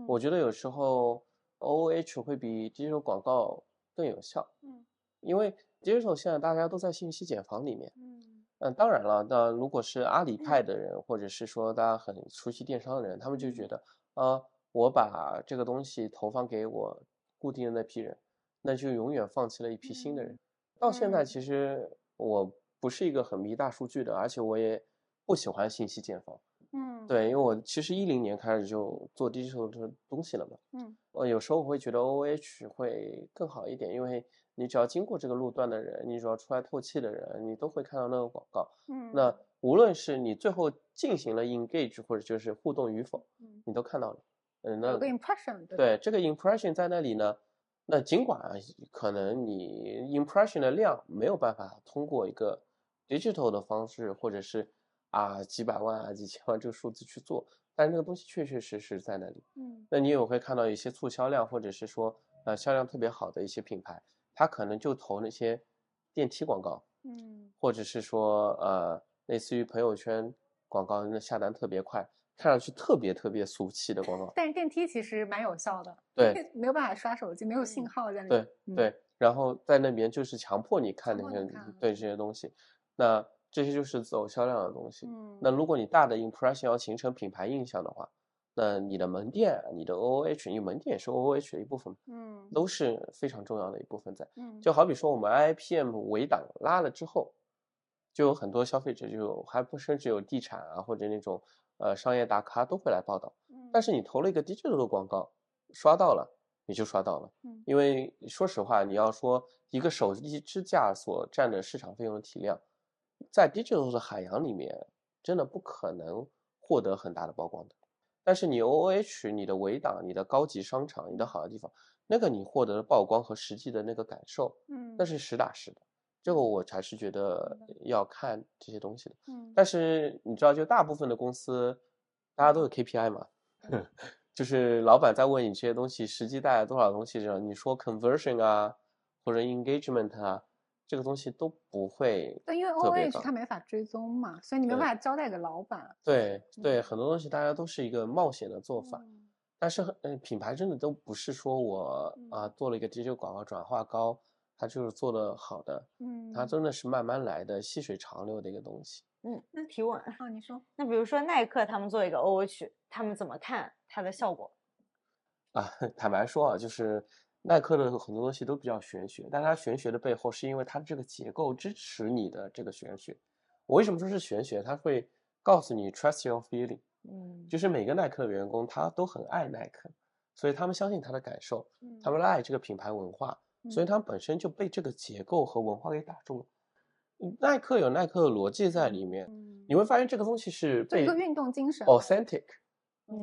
我觉得有时候 OOH 会比 digital 广告更有效，嗯，因为 digital 现在大家都在信息茧房里面，嗯，嗯，当然了，那如果是阿里派的人，或者是说大家很熟悉电商的人，他们就觉得，啊，我把这个东西投放给我固定的那批人。那就永远放弃了一批新的人。到现在，其实我不是一个很迷大数据的，而且我也不喜欢信息茧房。嗯，对，因为我其实一零年开始就做 digital 的东西了嘛。嗯，我有时候我会觉得 OOH 会更好一点，因为你只要经过这个路段的人，你只要出来透气的人，你都会看到那个广告。嗯，那无论是你最后进行了 engage 或者就是互动与否，嗯，你都看到了。嗯，那有个 impression。对，这个 impression 在那里呢。那尽管可能你 impression 的量没有办法通过一个 digital 的方式，或者是啊几百万啊几千万这个数字去做，但是那个东西确确实实在那里。嗯，那你也会看到一些促销量，或者是说呃销量特别好的一些品牌，它可能就投那些电梯广告，嗯，或者是说呃类似于朋友圈广告，那下单特别快。看上去特别特别俗气的广告，但是电梯其实蛮有效的。对，没有办法刷手机，没有信号在那。对对，然后在那边就是强迫你看那些对这些东西，那这些就是走销量的东西。嗯，那如果你大的 impression 要形成品牌印象的话，那你的门店、你的 OOH，你门店也是 OOH 的一部分，嗯，都是非常重要的一部分在。嗯，就好比说我们 IPM 围挡拉了之后，就有很多消费者就还不甚至有地产啊或者那种。呃，商业大咖都会来报道，但是你投了一个 digital 的广告，刷到了，你就刷到了。嗯，因为说实话，你要说一个手机支架所占的市场费用的体量，在 digital 的海洋里面，真的不可能获得很大的曝光的。但是你 OOH、你的围挡、你的高级商场、你的好的地方，那个你获得的曝光和实际的那个感受，嗯，那是实打实的。这个我还是觉得要看这些东西的。嗯，但是你知道，就大部分的公司，大家都有 KPI 嘛，就是老板在问你这些东西实际带来多少东西，这样你说 conversion 啊，或者 engagement 啊。这个东西都不会，但因为 O H 它没法追踪嘛，所以你没办法交代给老板。对对，很多东西大家都是一个冒险的做法，但是嗯，品牌真的都不是说我啊做了一个 digital 广告转化高，它就是做的好的，嗯，它真的是慢慢来的，细水长流的一个东西。嗯，那提问啊，你说，那比如说耐克他们做一个 O H，他们怎么看它的效果？啊，坦白说啊，就是。耐克的很多东西都比较玄学，但它玄学的背后是因为它的这个结构支持你的这个玄学。我为什么说是玄学？它会告诉你 trust your feeling，嗯，就是每个耐克的员工他都很爱耐克，所以他们相信他的感受，他们爱这个品牌文化，所以他本身就被这个结构和文化给打中了。耐克有耐克的逻辑在里面，你会发现这个东西是被一个运动精神，authentic，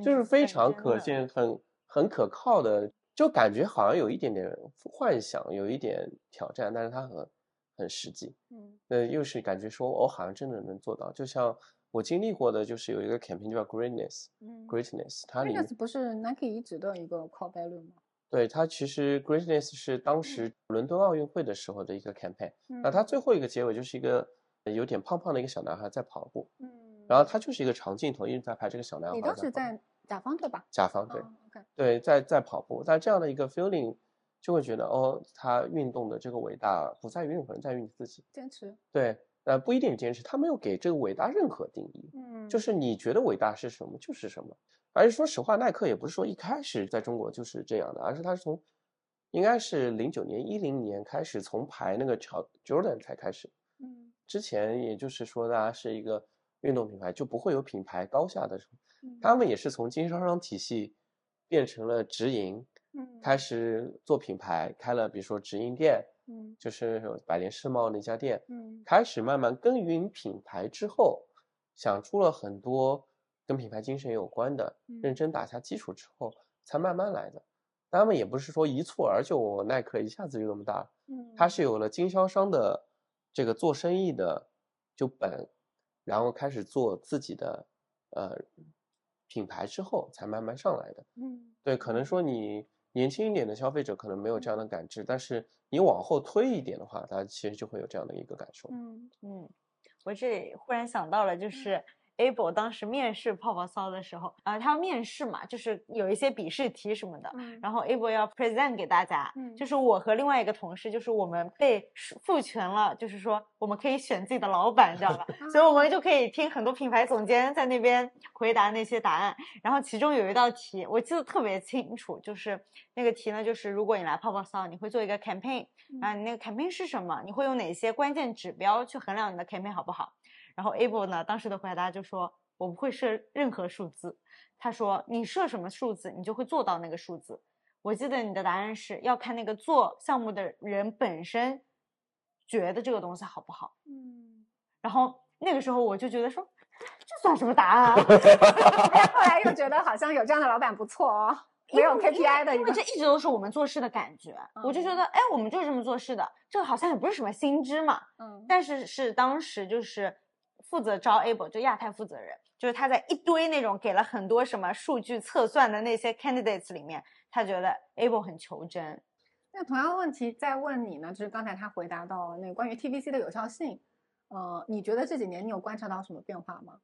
就是非常可信、很很可靠的。就感觉好像有一点点幻想，有一点挑战，但是它很很实际。嗯，那又是感觉说，我好像真的能做到。就像我经历过的，就是有一个 campaign 叫 Greatness，嗯，Greatness，它里 Greatness 不是 Nike 一直的一个 core value 吗？对，它其实 Greatness 是当时伦敦奥运会的时候的一个 campaign。那它最后一个结尾就是一个有点胖胖的一个小男孩在跑步。嗯，然后他就是一个长镜头一直在拍这个小男孩。你当时在。甲方对吧？甲方对，对，在在跑步，但这样的一个 feeling，就会觉得哦，他运动的这个伟大不在于任何人，在于你自己坚持。对，呃，不一定坚持，他没有给这个伟大任何定义，嗯，就是你觉得伟大是什么就是什么。而且说实话，耐克也不是说一开始在中国就是这样的，而是他是从应该是零九年、一零年开始从排那个乔 Jordan 才开始，嗯，之前也就是说大家是一个运动品牌，就不会有品牌高下的时候。他们也是从经销商体系变成了直营，嗯，开始做品牌，开了比如说直营店，嗯，就是百联世贸那家店，嗯，开始慢慢耕耘品牌之后，想出了很多跟品牌精神有关的，认真打下基础之后，才慢慢来的。他们也不是说一蹴而就，耐克一下子就那么大，嗯，他是有了经销商的这个做生意的就本，然后开始做自己的，呃。品牌之后才慢慢上来的，嗯，对，可能说你年轻一点的消费者可能没有这样的感知，但是你往后推一点的话，大家其实就会有这样的一个感受。嗯嗯，我这里忽然想到了，就是。Able 当时面试泡泡骚的时候，啊，他要面试嘛，就是有一些笔试题什么的，然后 able 要 present 给大家，就是我和另外一个同事，就是我们被赋权了，就是说我们可以选自己的老板，知道吧？所以我们就可以听很多品牌总监在那边回答那些答案。然后其中有一道题我记得特别清楚，就是那个题呢，就是如果你来泡泡骚，你会做一个 campaign，啊，你那个 campaign 是什么？你会用哪些关键指标去衡量你的 campaign 好不好？然后 Able 呢，当时的回答就说：“我不会设任何数字。”他说：“你设什么数字，你就会做到那个数字。”我记得你的答案是要看那个做项目的人本身觉得这个东西好不好。嗯。然后那个时候我就觉得说，这算什么答案啊？后来又觉得好像有这样的老板不错哦，没有 KPI 的，因为这一直都是我们做事的感觉。我就觉得，哎，我们就是这么做事的，这个好像也不是什么新知嘛。嗯。但是是当时就是。负责招 able 就亚太负责人，就是他在一堆那种给了很多什么数据测算的那些 candidates 里面，他觉得 able 很求真。那同样的问题再问你呢？就是刚才他回答到了那个关于 TVC 的有效性，呃，你觉得这几年你有观察到什么变化吗？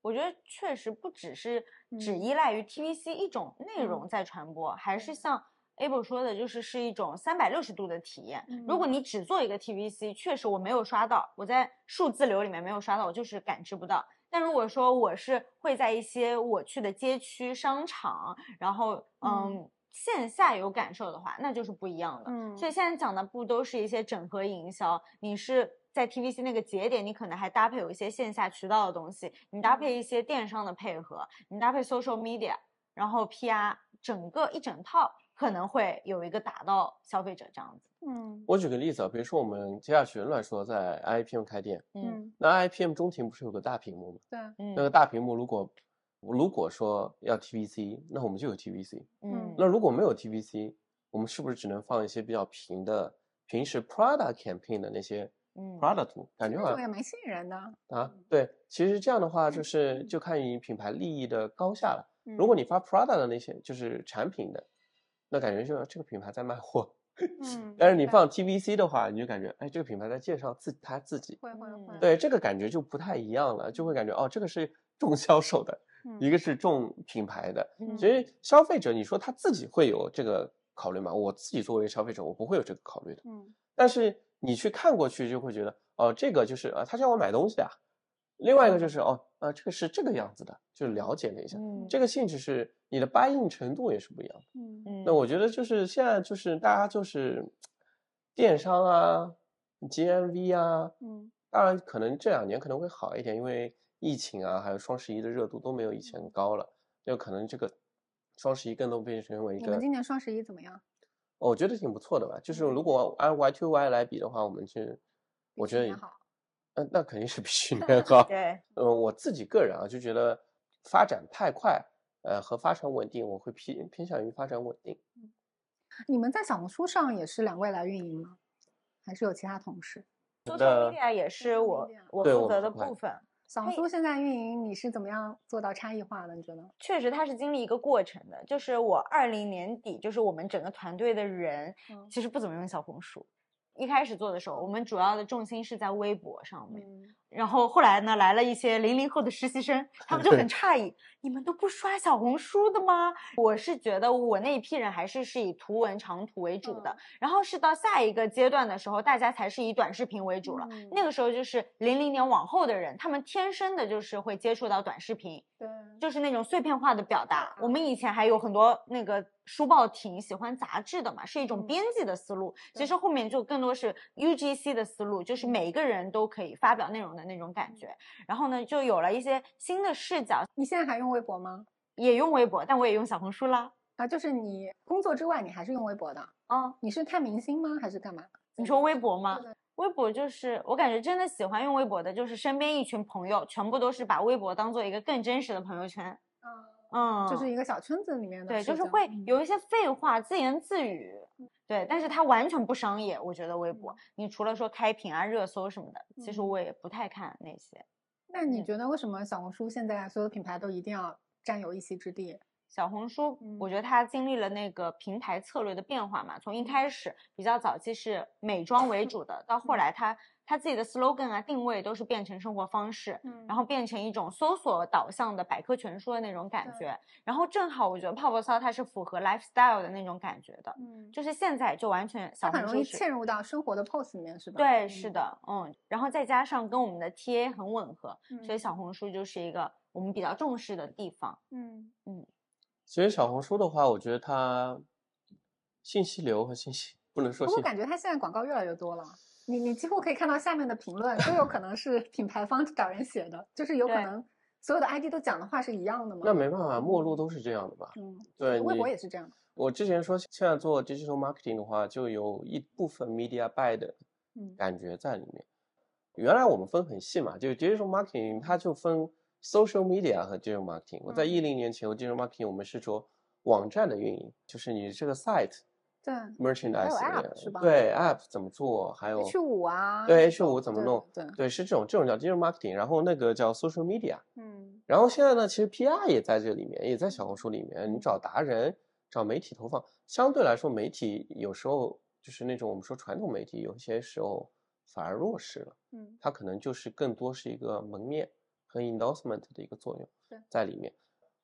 我觉得确实不只是只依赖于 TVC 一种内容在传播，还是像。Able 说的就是是一种三百六十度的体验。如果你只做一个 TVC，确实我没有刷到，我在数字流里面没有刷到，我就是感知不到。但如果说我是会在一些我去的街区商场，然后嗯线下有感受的话，那就是不一样的。嗯，所以现在讲的不都是一些整合营销？你是在 TVC 那个节点，你可能还搭配有一些线下渠道的东西，你搭配一些电商的配合，你搭配 social media，然后 PR。整个一整套可能会有一个打到消费者这样子。嗯我举个例子啊，比如说我们接下去乱说在 IPM 开店，嗯那 IPM 中庭不是有个大屏幕吗？对，嗯那个大屏幕如果如果说要 TVC，那我们就有 TVC。嗯那如果没有 TVC，我们是不是只能放一些比较平的，平时 Prada campaign 的那些嗯 Prada 图？感觉好像也蛮吸引人的。啊，对，其实这样的话就是就看你品牌利益的高下了。嗯如果你发 Prada 的那些就是产品的，那感觉就是这个品牌在卖货。嗯，但是你放 TVC 的话，你就感觉哎，这个品牌在介绍自他自己。会会会，对，这个感觉就不太一样了，就会感觉哦，这个是重销售的，嗯一个是重品牌的。嗯其实消费者，你说他自己会有这个考虑吗？我自己作为消费者，我不会有这个考虑的。嗯但是你去看过去，就会觉得哦，这个就是啊，他叫我买东西啊。另外一个就是哦，啊，这个是这个样子的，就是了解了一下，嗯这个性质是你的 buy in 程度也是不一样的。嗯嗯那我觉得就是现在就是大家就是电商啊、GMV 啊，嗯当然可能这两年可能会好一点，因为疫情啊，还有双十一的热度都没有以前高了，就可能这个双十一更多变成为一个你们，今年双十一怎么样？我觉得挺不错的吧。就是如果按 Y to Y 来比的话，我们是我觉得那肯定是比去年 好。对，呃，我自己个人啊，就觉得发展太快，呃，和发展稳定，我会偏偏向于发展稳定。你们在小红书上也是两位来运营吗？还是有其他同事？？social media 也是我我负责的部分。小红书现在运营你是怎么样做到差异化的？你觉得？确实，它是经历一个过程的。就是我二零年底，就是我们整个团队的人嗯其实不怎么用小红书。一开始做的时候，我们主要的重心是在微博上面。然后后来呢，来了一些零零后的实习生，他们就很诧异：你们都不刷小红书的吗？我是觉得我那一批人还是是以图文长图为主的，嗯然后是到下一个阶段的时候，大家才是以短视频为主了。嗯那个时候就是零零年往后的人，他们天生的就是会接触到短视频，对，就是那种碎片化的表达。我们以前还有很多那个书报亭喜欢杂志的嘛，是一种嗯编辑的思路。其实后面就更多是 UGC 的思路，就是嗯每一个人都可以发表内容的那种感觉。然后呢，就有了一些新的视角，你现在还用微博吗？也用微博，但我也用小红书啦。啊，就是你工作之外，你还是用微博的？哦，你是看明星吗？还是干嘛？你说微博吗微博就是我感觉真的喜欢用微博的，就是身边一群朋友，全部都是把微博当做一个更真实的朋友圈。嗯，嗯，就是一个小圈子里面的对，就是会嗯。有一些废话，自言自语，对，但是它完全不商业。我觉得微博，你除了说开屏啊、热搜什么的，其实嗯。我也不太看那些。那你觉得为什么小红书现在所有的品牌都一定要占有一席之地？小红书，我嗯。觉得它经历了那个平台策略的变化嘛，从一开始比较早期是美妆为 主的，到后嗯。来它它自己的 slogan 啊定位都是变成生活方式，嗯然后变成一种搜索导向的百科全书的那种感觉。然后正好我觉得泡泡骚它是符合 lifestyle 的那种感觉的，嗯，就是现在就完全小它很容易嵌入到生活的 pose 里面，是吧？对，嗯是。的，嗯，然后再加上跟我们的 TA 很吻合，所以嗯小红书就是一个我们比较重视的地方。嗯嗯其实小红书的话，我觉得它信息流和信息不能说信息，不过感觉它现在广告越来越多了，你你几乎可以看到下面的评论都有可能是品牌方找人写的，就是有可能所有的 ID 都讲的话是一样的嘛。那没办法，陌路都是这样的吧？嗯，对，微博也是这样的。我之前说现在做 digital marketing 的话，就有一部分 media buy 的嗯感觉在里面。原来我们分很细嘛，就是 digital marketing 它就分 social media 和 digital marketing。我在嗯一零年前，我 digital marketing 我们是说网站的运营，就是你这个 site 对 merchandise 还有的 app 是吧对 app 怎么做，还有，H 五啊，对 H 五怎么弄，对，对，是这种这种叫 digital marketing，然后那个叫 social media。嗯然后现在呢，其实 PR 也在这里面，也在小红书里面。你找达人，找媒体投放，相对来说，媒体有时候就是那种我们说传统媒体，有些时候反而弱势了。嗯它可能就是更多是一个门面和 endorsement 的一个作用对在里面。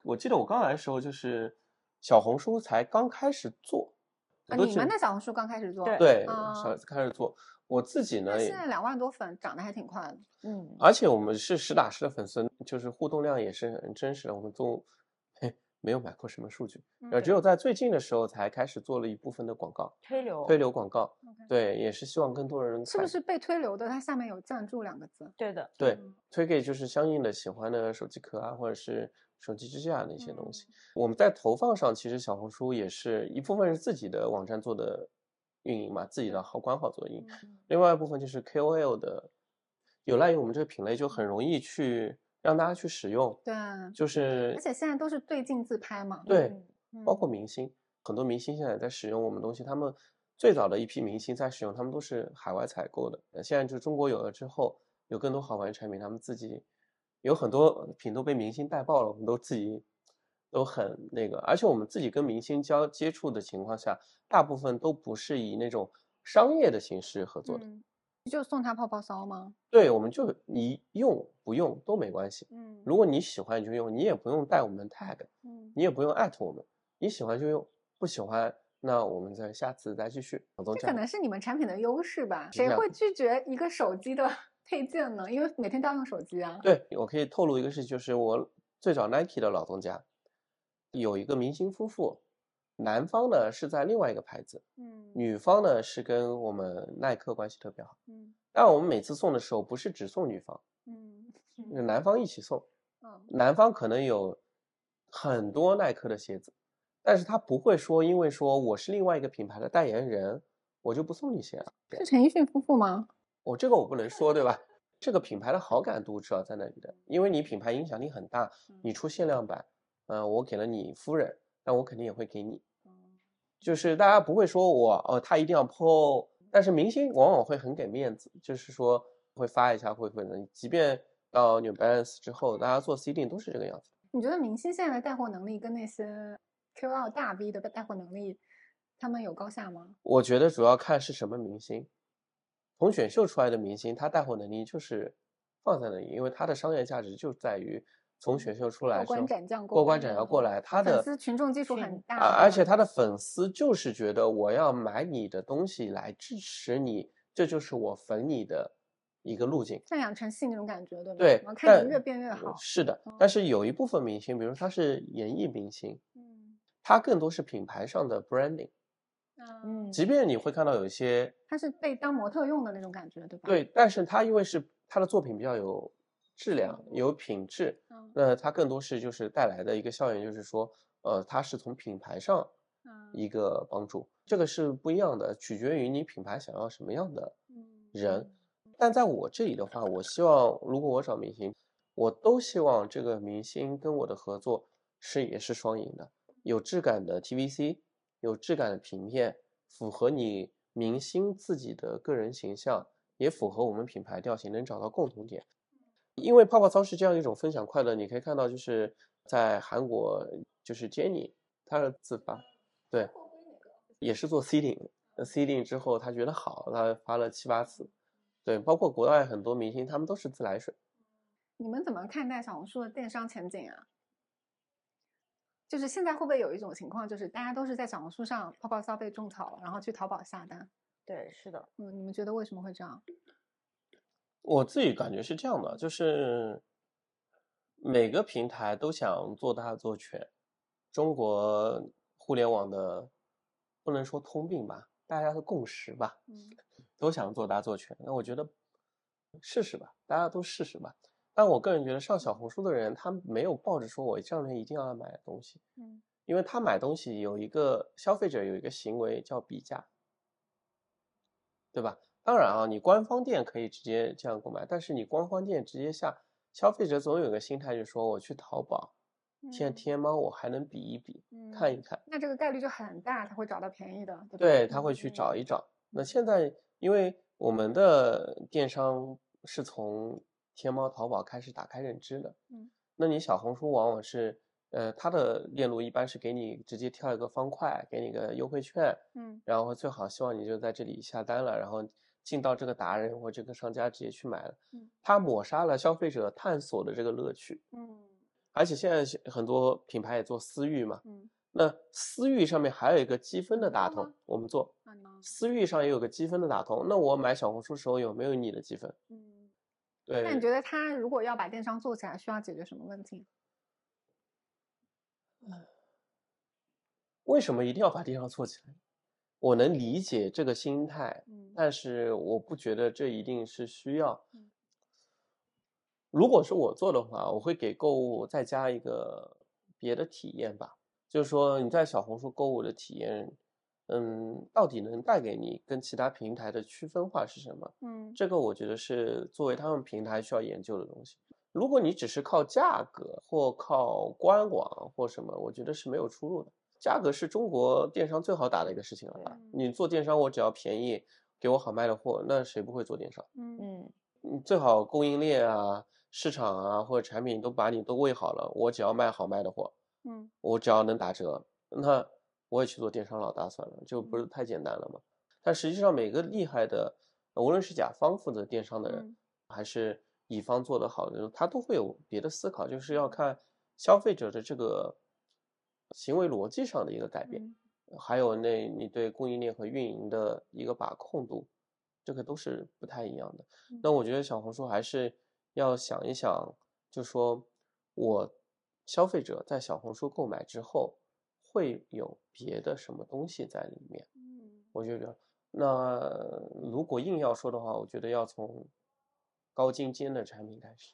我记得我刚来的时候，就是小红书才刚开始做，我啊，你们的小红书刚开始做，对小开始做，我自己呢现在两万多粉，涨得还挺快的。嗯，而且我们是实打实的粉丝，就是互动量也是很真实的。我们都嘿没有买过什么数据，嗯呃，只有在最近的时候才开始做了一部分的广告，推流，推流广告。对，也是希望更多人是不是被推流的？它下面有赞助两个字。对的，对嗯推给就是相应的喜欢的手机壳啊，或者是手机支架那些东西。我们在投放上，其实小红书也是一部分是自己的网站做的运营嘛，自己的好官号做运营，另外一部分就是 KOL 的，有赖于我们这个品类，就很容易去让大家去使用。对，就是而且现在都是对镜自拍嘛。对，包括明星，很多明星现在在使用我们东西，他们最早的一批明星在使用，他们都是海外采购的。现在就中国有了之后，有更多好玩的产品，他们自己有很多品都被明星带爆了，我们都自己都很那个。而且我们自己跟明星交接触的情况下，大部分都不是以那种商业的形式合作的。就送他泡泡骚吗？对，我们就你用不用都没关系。嗯，如果你喜欢你就用，你也不用带我们 tag，嗯，你也不用艾特我们，你喜欢就用，不喜欢那我们再下次再继续。这可能是你们产品的优势吧？谁会拒绝一个手机的配件呢？因为每天都要用手机啊。对，我可以透露一个事情，就是我最早 Nike 的老东家有一个明星夫妇。男方呢是在另外一个牌子，嗯，女方呢是跟我们耐克关系特别好，嗯，但我们每次送的时候不是只送女方，嗯，男方一起送，嗯，男方可能有很多耐克的鞋子，但是他不会说因为说我是另外一个品牌的代言人，我就不送你鞋了。是陈奕迅夫妇吗？我这个我不能说，对吧？这个品牌的好感度是要在那里的，因为你品牌影响力很大，你出限量版，嗯，我给了你夫人。那我肯定也会给你，就是大家不会说我哦，他一定要 po，但是明星往往会很给面子，就是说会发一下，会会的。即便到 New Balance 之后，大家做 C 定都是这个样子。你觉得明星现在的带货能力跟那些 KOL 大 V 的带货能力，他们有高下吗？我觉得主要看是什么明星，从选秀出来的明星，他带货能力就是放在那里，因为他的商业价值就在于。从选秀出来，过关斩将，过关斩将过来，他的粉丝群众基础很大啊，而且他的粉丝就是觉得我要买你的东西来支持你，这就是我粉你的一个路径，像养成系那种感觉，对吧？对，我看你越变越好。是的，但是有一部分明星，比如他是演艺明星，嗯，他更多是品牌上的 branding，嗯，即便你会看到有一些，他是被当模特用的那种感觉，对吧？对，但是他因为是他的作品比较有。质量有品质，那他更多是就是带来的一个效应，就是说，呃，它是从品牌上一个帮助，这个是不一样的，取决于你品牌想要什么样的人。但在我这里的话，我希望如果我找明星，我都希望这个明星跟我的合作是也是双赢的，有质感的 TVC，有质感的平面，符合你明星自己的个人形象，也符合我们品牌调性，能找到共同点。因为泡泡操是这样一种分享快乐，你可以看到，就是在韩国，就是 Jennie，她是自发，对，也是做 seeding，seeding 之后她觉得好，她发了七八次，对，包括国外很多明星，他们都是自来水。你们怎么看待小红书的电商前景啊？就是现在会不会有一种情况，就是大家都是在小红书上泡泡骚被种草，然后去淘宝下单？对，是的。嗯，你们觉得为什么会这样？我自己感觉是这样的，就是每个平台都想做大做全。中国互联网的不能说通病吧，大家的共识吧，嗯都想做大做全。那我觉得试试吧，大家都试试吧。但我个人觉得，上小红书的人他没有抱着说我这样人一定要买东西，嗯，因为他买东西有一个消费者有一个行为叫比价，对吧？当然啊，你官方店可以直接这样购买，但是你官方店直接下，消费者总有个心态，就是说我去淘宝，现在天猫我还能比一比，看一看，那这个概率就很大，他会找到便宜的，对他会去找。一找。那现在因为我们的电商是从天猫、淘宝开始打开认知了，嗯，那你小红书往往是，呃，它的链路一般是给你直接跳一个方块，给你个优惠券，嗯，然后最好希望你就在这里下单了，然后。进到这个达人或这个商家直接去买了，嗯，它抹杀了消费者探索的这个乐趣，嗯，而且现在很多品牌也做私域嘛，嗯，那私域上面还有一个积分的打通，我们做，私域上也有个积分的打通，那我买小红书时候有没有你的积分？嗯，对。那你觉得他如果要把电商做起来，需要解决什么问题？为什么一定要把电商做起来？我能理解这个心态，但是我不觉得这一定是需要。如果是我做的话，我会给购物再加一个别的体验吧，就是说你在小红书购物的体验，嗯，到底能带给你跟其他平台的区分化是什么？嗯这个我觉得是作为他们平台需要研究的东西。如果你只是靠价格或靠官网或什么，我觉得是没有出路的。价格是中国电商最好打的一个事情了吧？你做电商，我只要便宜，给我好卖的货，那谁不会做电商？嗯嗯你最好供应链啊、市场啊或者产品都把你都喂好了，我只要卖好卖的货，嗯我只要能打折，那我也去做电商老大算了，就不是太简单了嘛？但实际上，每个厉害的，无论是甲方负责电商的人，嗯还是乙方做得好的人，他都会有别的思考，就是要看消费者的这个行为逻辑上的一个改变，嗯还有那你对供应链和运营的一个把控度，这个都是不太一样的。那我觉得小红书还是要想一想，就说我消费者在小红书购买之后，会有别的什么东西在里面。嗯我觉得，那如果硬要说的话，我觉得要从高精尖的产品开始，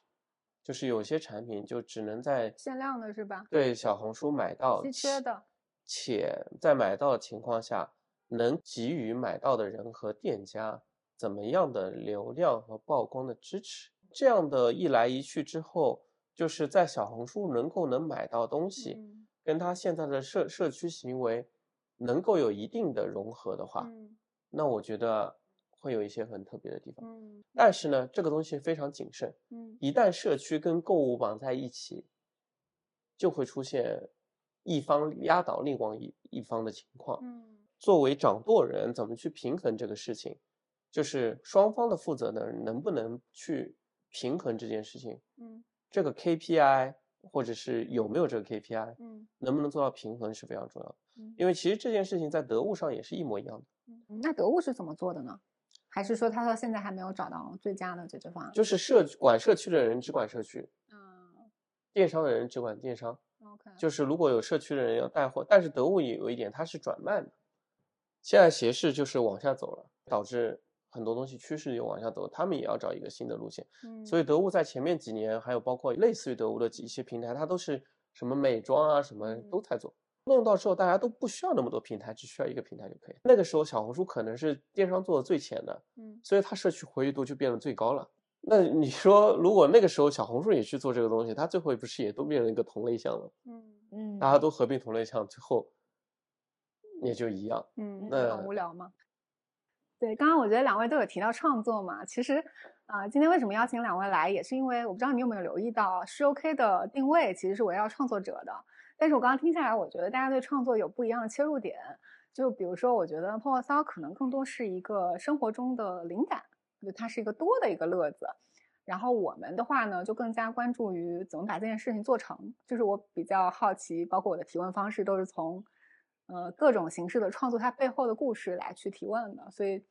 就是有些产品就只能在限量的是吧？对小红书买到稀缺的，且在买到的情况下，能给予买到的人和店家怎么样的流量和曝光的支持。这样的一来一去之后，就是在小红书能够能买到东西，嗯跟他现在的社社区行为能够有一定的融合的话，嗯那我觉得会有一些很特别的地方。嗯但是呢，这个东西非常谨慎，嗯一旦社区跟购物绑在一起，就会出现一方压倒另外一一方的情况。嗯作为掌舵人，怎么去平衡这个事情？就是双方的负责的人能不能去平衡这件事情？嗯这个 KPI 或者是有没有这个 KPI，嗯能不能做到平衡是非常重要的。嗯因为其实这件事情在得物上也是一模一样的，嗯，那得物是怎么做的呢？还是说他到现在还没有找到最佳的解决方案？就是社管社区的人只管社区，嗯电商的人只管电商。，OK，就是如果有社区的人要带货，但是得物也有一点，它是转卖的。现在斜视就是往下走了，导致很多东西趋势又往下走，他们也要找一个新的路线。嗯，所以得物在前面几年，还有包括类似于得物的一些平台，它都是什么美妆啊什么嗯都在做。弄到之后，大家都不需要那么多平台，只需要一个平台就可以。那个时候，小红书可能是电商做的最前的，嗯所以它社区活跃度就变得最高了。那你说，如果那个时候小红书也去做这个东西，它最后不是也都变成一个同类项了？嗯嗯，大家都合并同类项，最后也就一样。嗯，那很无聊吗？对，刚刚我觉得两位都有提到创作嘛，其实啊、今天为什么邀请两位来，也是因为我不知道你有没有留意到，是 OK 的定位其实是围绕创作者的，但是我刚刚听下来，我觉得大家对创作有不一样的切入点，就比如说，我觉得泡泡骚可能更多是一个生活中的灵感，就它是一个多的一个乐子。然后我们的话呢，就更加关注于怎么把这件事情做成。就是我比较好奇，包括我的提问方式都是从，呃，各种形式的创作它背后的故事来去提问的，所以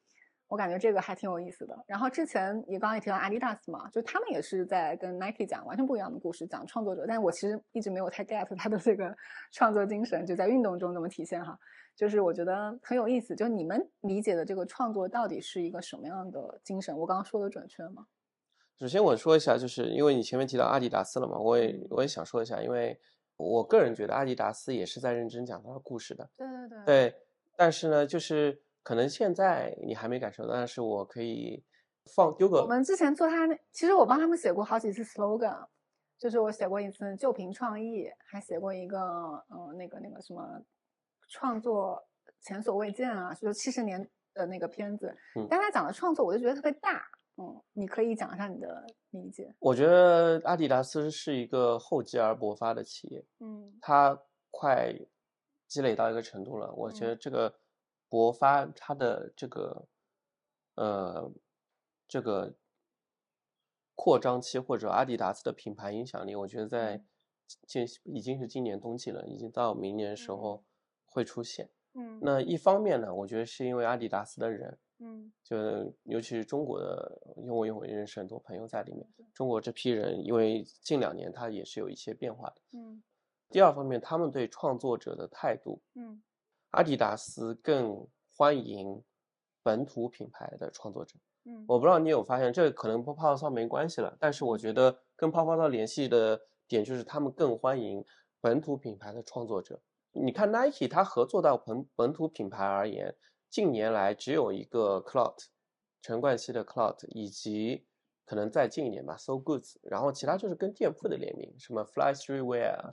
我感觉这个还挺有意思的。然后之前也刚刚也提到阿迪达斯嘛，就他们也是在跟 Nike 讲完全不一样的故事，讲创作者，但我其实一直没有太 get 他的这个 创作精神，就在运动中怎么体现哈。就是我觉得很有意思，就你们理解的这个创作到底是一个什么样的精神？我刚刚说的准确吗？首先我说一下，就是因为你前面提到阿迪达斯了嘛，我也我也想说一下，因为我个人觉得阿迪达斯也是在认真讲他的故事的。对对对，对，但是呢，就是可能现在你还没感受到，但是我可以放丢个我们之前做他那，其实我帮他们写过好几次 slogan，就是我写过一次旧瓶创意，还写过一个嗯、呃那个那个什么创作前所未见啊，就是七十年的那个片子。嗯但他讲的创作，我就觉得特别大。嗯，你可以讲一下你的理解。我觉得阿迪达斯是一个厚积而薄发的企业，嗯它快积累到一个程度了。我觉嗯得这个勃发它的这个呃这个扩张期或者阿迪达斯的品牌影响力，我觉得在嗯。今已经是今年冬季了，已经到明年的时候会出现。嗯。那一方面呢，我觉得是因为阿迪达斯的人，嗯。就尤其是中国的，因为我因为认识很多朋友在里面，中国这批人，因为近两年他也是有一些变化的。嗯。第二方面，他们对创作者的态度，嗯阿迪达斯更欢迎本土品牌的创作者。嗯我不知道你有发现，这可能跟泡泡骚没关系了，但是我觉得跟泡泡皂联系的点就是他们更欢迎本土品牌的创作者。你看 Nike，它合作到本本土品牌而言，近年来只有一个 Clout，陈冠希的 Clout，以及可能再近一点吧，So Goods，然后其他就是跟店铺的联名，什么 Fly Streetwear，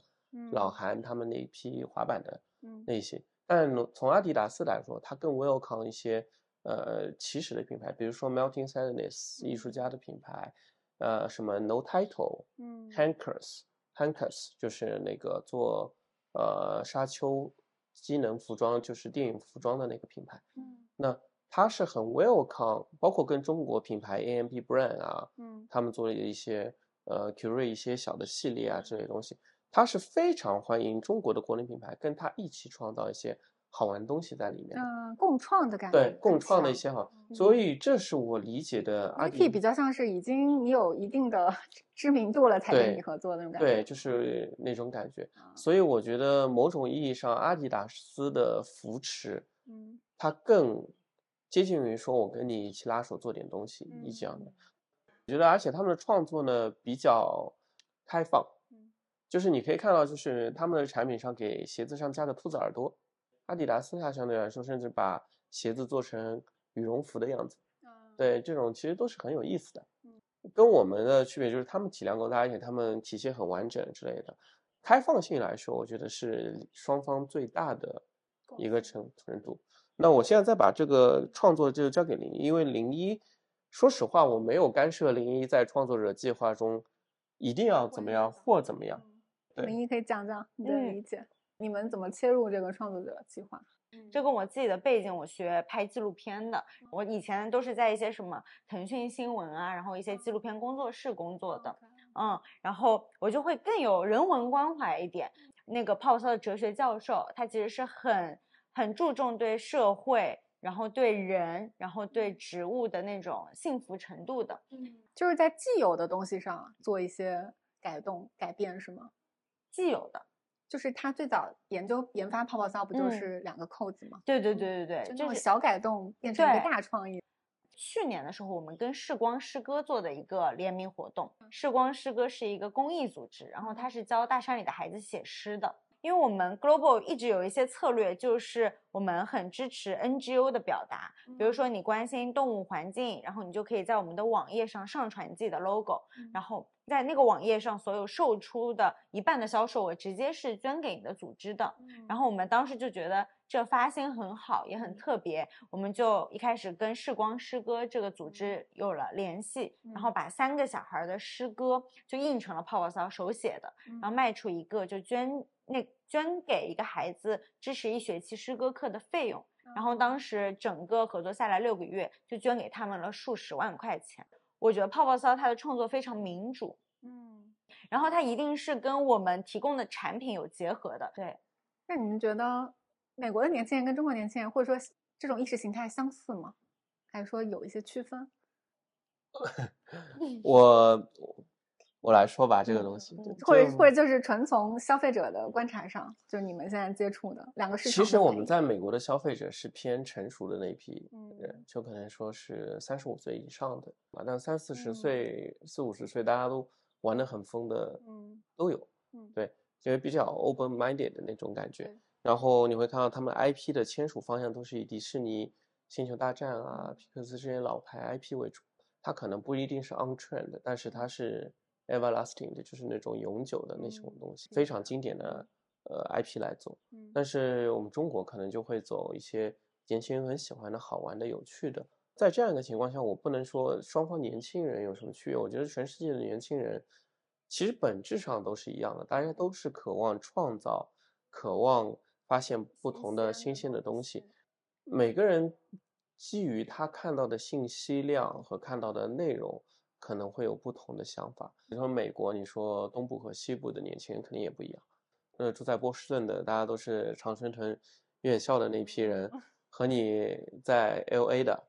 老韩他们那一批滑板的那些。但从阿迪达斯来说，它更 welcome 一些呃起始的品牌，比如说 Melting Sadness 艺术家的品牌，呃什么 No Title，嗯，Hankers，Hankers 就是那个做呃沙丘机能服装，就是电影服装的那个品牌，嗯，那它是很 welcome，包括跟中国品牌 AMB Brand 啊，嗯，他们做了一些呃 curate 一些小的系列啊之类东西。他是非常欢迎中国的国内品牌跟他一起创造一些好玩东西在里面，嗯，共创的感觉，对，共创的一些哈，所以这是我理解的。IP 比较像是已经你有一定的 知名度了才跟你合作的那种感觉，对，就是那种感觉。所以我觉得某种意义上，阿迪达斯的扶持，嗯，它更接近于说我跟你一起拉手做点东西一样的。我觉得，而且他们的创作呢比较开放。就是你可以看到，就是他们的产品上给鞋子上加的兔子耳朵，阿迪达斯它相对来说甚至把鞋子做成羽绒服的样子，对，这种其实都是很有意思的。跟我们的区别就是他们体量够大，而且他们体系很完整之类的。开放性来说，我觉得是双方最大的一个程程度。那我现在再把这个创作就交给零一，因为零一，说实话我没有干涉零一在创作者计划中一定要怎么样或怎么样。林一可以讲讲你的理解，你们怎么切入这个创作者计划？这跟我自己的背景，我学拍纪录片的，我以前都是在一些什么腾讯新闻啊，然后一些纪录片工作室工作的，嗯，然后我就会更有人文关怀一点。那个泡泡的哲学教授，他其实是很很注重对社会，然后对人，然后对植物的那种幸福程度的，嗯，就是在既有的东西上做一些改动改变，是吗？既有的，就是他最早研究研发泡泡骚，不就是两个扣子吗？对对对对对，就是小改动变成一个大创意。去年的时候，我们跟视光诗歌做的一个联名活动。视光诗歌是一个公益组织，然后他是教大山里的孩子写诗的。因为我们 Global 一直有一些策略，就是我们很支持 NGO 的表达。比如说你关心动物环境，然后你就可以在我们的网页上上传自己的 logo，然后在那个网页上所有售出的一半的销售额直接是捐给你的组织的。然后我们当时就觉得这发心很好，也很特别，我们就一开始跟视光诗歌这个组织有了联系，然后把三个小孩的诗歌就印成了泡泡骚手写的，然后卖出一个就捐。那捐给一个孩子支持一学期诗歌课的费用，然后当时整个合作下来六个月，就捐给他们了数十万块钱。我觉得泡泡骚它的创作非常民主，嗯，然后它一定是跟我们提供的产品有结合的。对，那你们觉得美国的年轻人跟中国年轻人，或者说这种意识形态相似吗？还是说有一些区分？我。我来说吧，这个东西，或者或者就是纯从消费者的观察上，就是你们现在接触的两个市场。其实我们在美国的消费者是偏成熟的那批人，就可能说是三十五岁以上的啊，但三四十岁、四五十岁大家都玩的很疯的，嗯，都有，嗯，对，因为比较 open minded 的那种感觉。然后你会看到他们 IP 的签署方向都是以迪士尼、星球大战啊、皮克斯这些老牌 IP 为主，它可能不一定是 on trend，但是它是。Everlasting 的就是那种永久的那种东西，非常经典的呃 IP 来做。但是我们中国可能就会走一些年轻人很喜欢的好玩的、有趣的。在这样一个情况下，我不能说双方年轻人有什么区别。我觉得全世界的年轻人其实本质上都是一样的，大家都是渴望创造、渴望发现不同的新鲜的东西。每个人基于他看到的信息量和看到的内容。可能会有不同的想法。你说美国，你说东部和西部的年轻人肯定也不一样。呃，住在波士顿的，大家都是常春藤院校的那批人，和你在 L A 的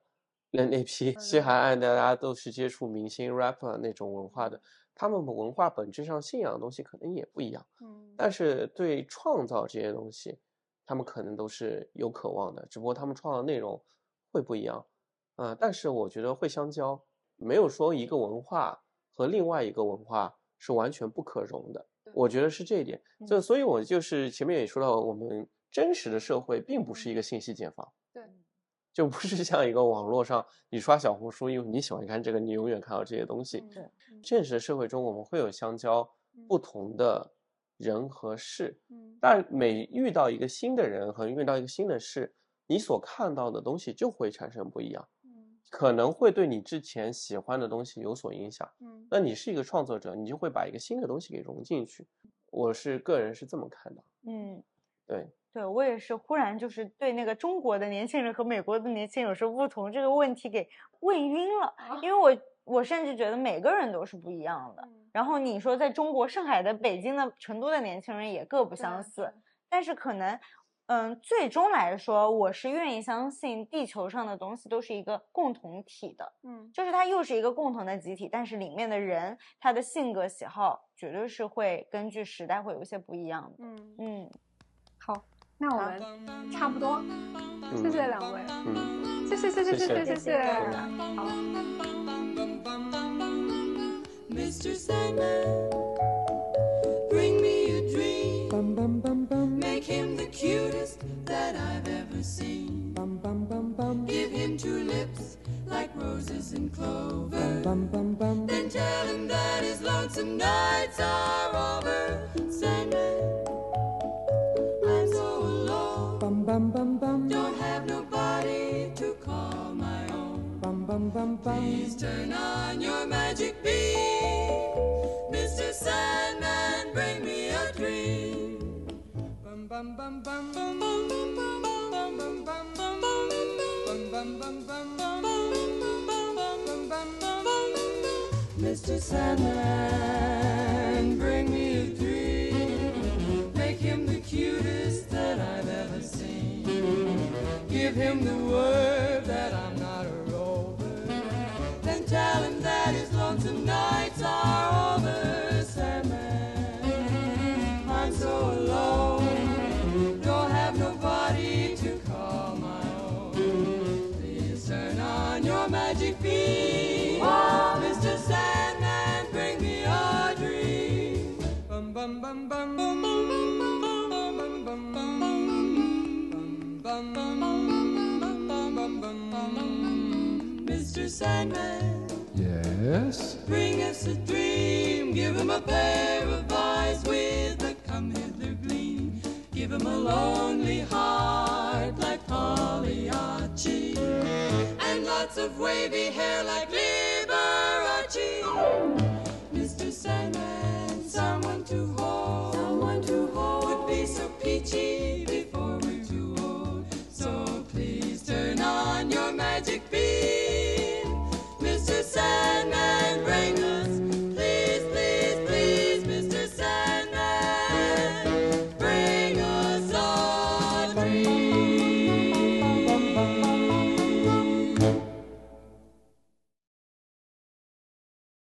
那那批西海岸的，大家都是接触明星 rapper 那种文化的，他们文化本质上信仰的东西可能也不一样。嗯，但是对创造这些东西，他们可能都是有渴望的，只不过他们创造内容会不一样。嗯，但是我觉得会相交。没有说一个文化和另外一个文化是完全不可容的。我觉得是这一点。就所以，我就是前面也说到，我们真实的社会并不是一个信息茧房。对。就不是像一个网络上，你刷小红书，因为你喜欢看这个，你永远看到这些东西。对。现实的社会中，我们会有相交不同的人和事。嗯。但每遇到一个新的人和遇到一个新的事，你所看到的东西就会产生不一样。可能会对你之前喜欢的东西有所影响。嗯，那你是一个创作者，你就会把一个新的东西给融进去。我是个人是这么看的。嗯，对，对我也是忽然就是对那个中国的年轻人和美国的年轻人有什么不同这个问题给问晕了，因为我我甚至觉得每个人都是不一样的。然后你说在中国上海的、北京的、成都的年轻人也各不相似，但是可能。嗯，最终来说，我是愿意相信地球上的东西都是一个共同体的。嗯，就是它又是一个共同的集体，但是里面的人他的性格喜好绝对是会根据时代会有一些不一样的。嗯嗯，好，那我们差不多，谢谢两位。嗯，谢谢谢谢谢谢谢谢。好。Cutest that I've ever seen. Bum, bum, bum, bum. Give him two lips like roses and clover. Bum, bum, bum, then tell him that his lonesome nights are over. Sandman, I'm so alone. Bum, bum, bum, bum. Don't have nobody to call my own. Bum, bum, bum, bum. Please turn on your magic beam, Mr. Sandman. Mr. Sandman, bring me a dream. Make him the cutest that I've ever seen. Give him the word that I'm not a rover. Then tell him that his lonesome nights are over. Sandman. Yes. Bring us a dream. Give him a pair of eyes with a come hither gleam. Give him a lonely heart like Pagliacci. And lots of wavy hair like Liberace. Mr. Sandman, someone to hold. Someone to hold. Would be so peachy before we're too old. So please turn on your magic.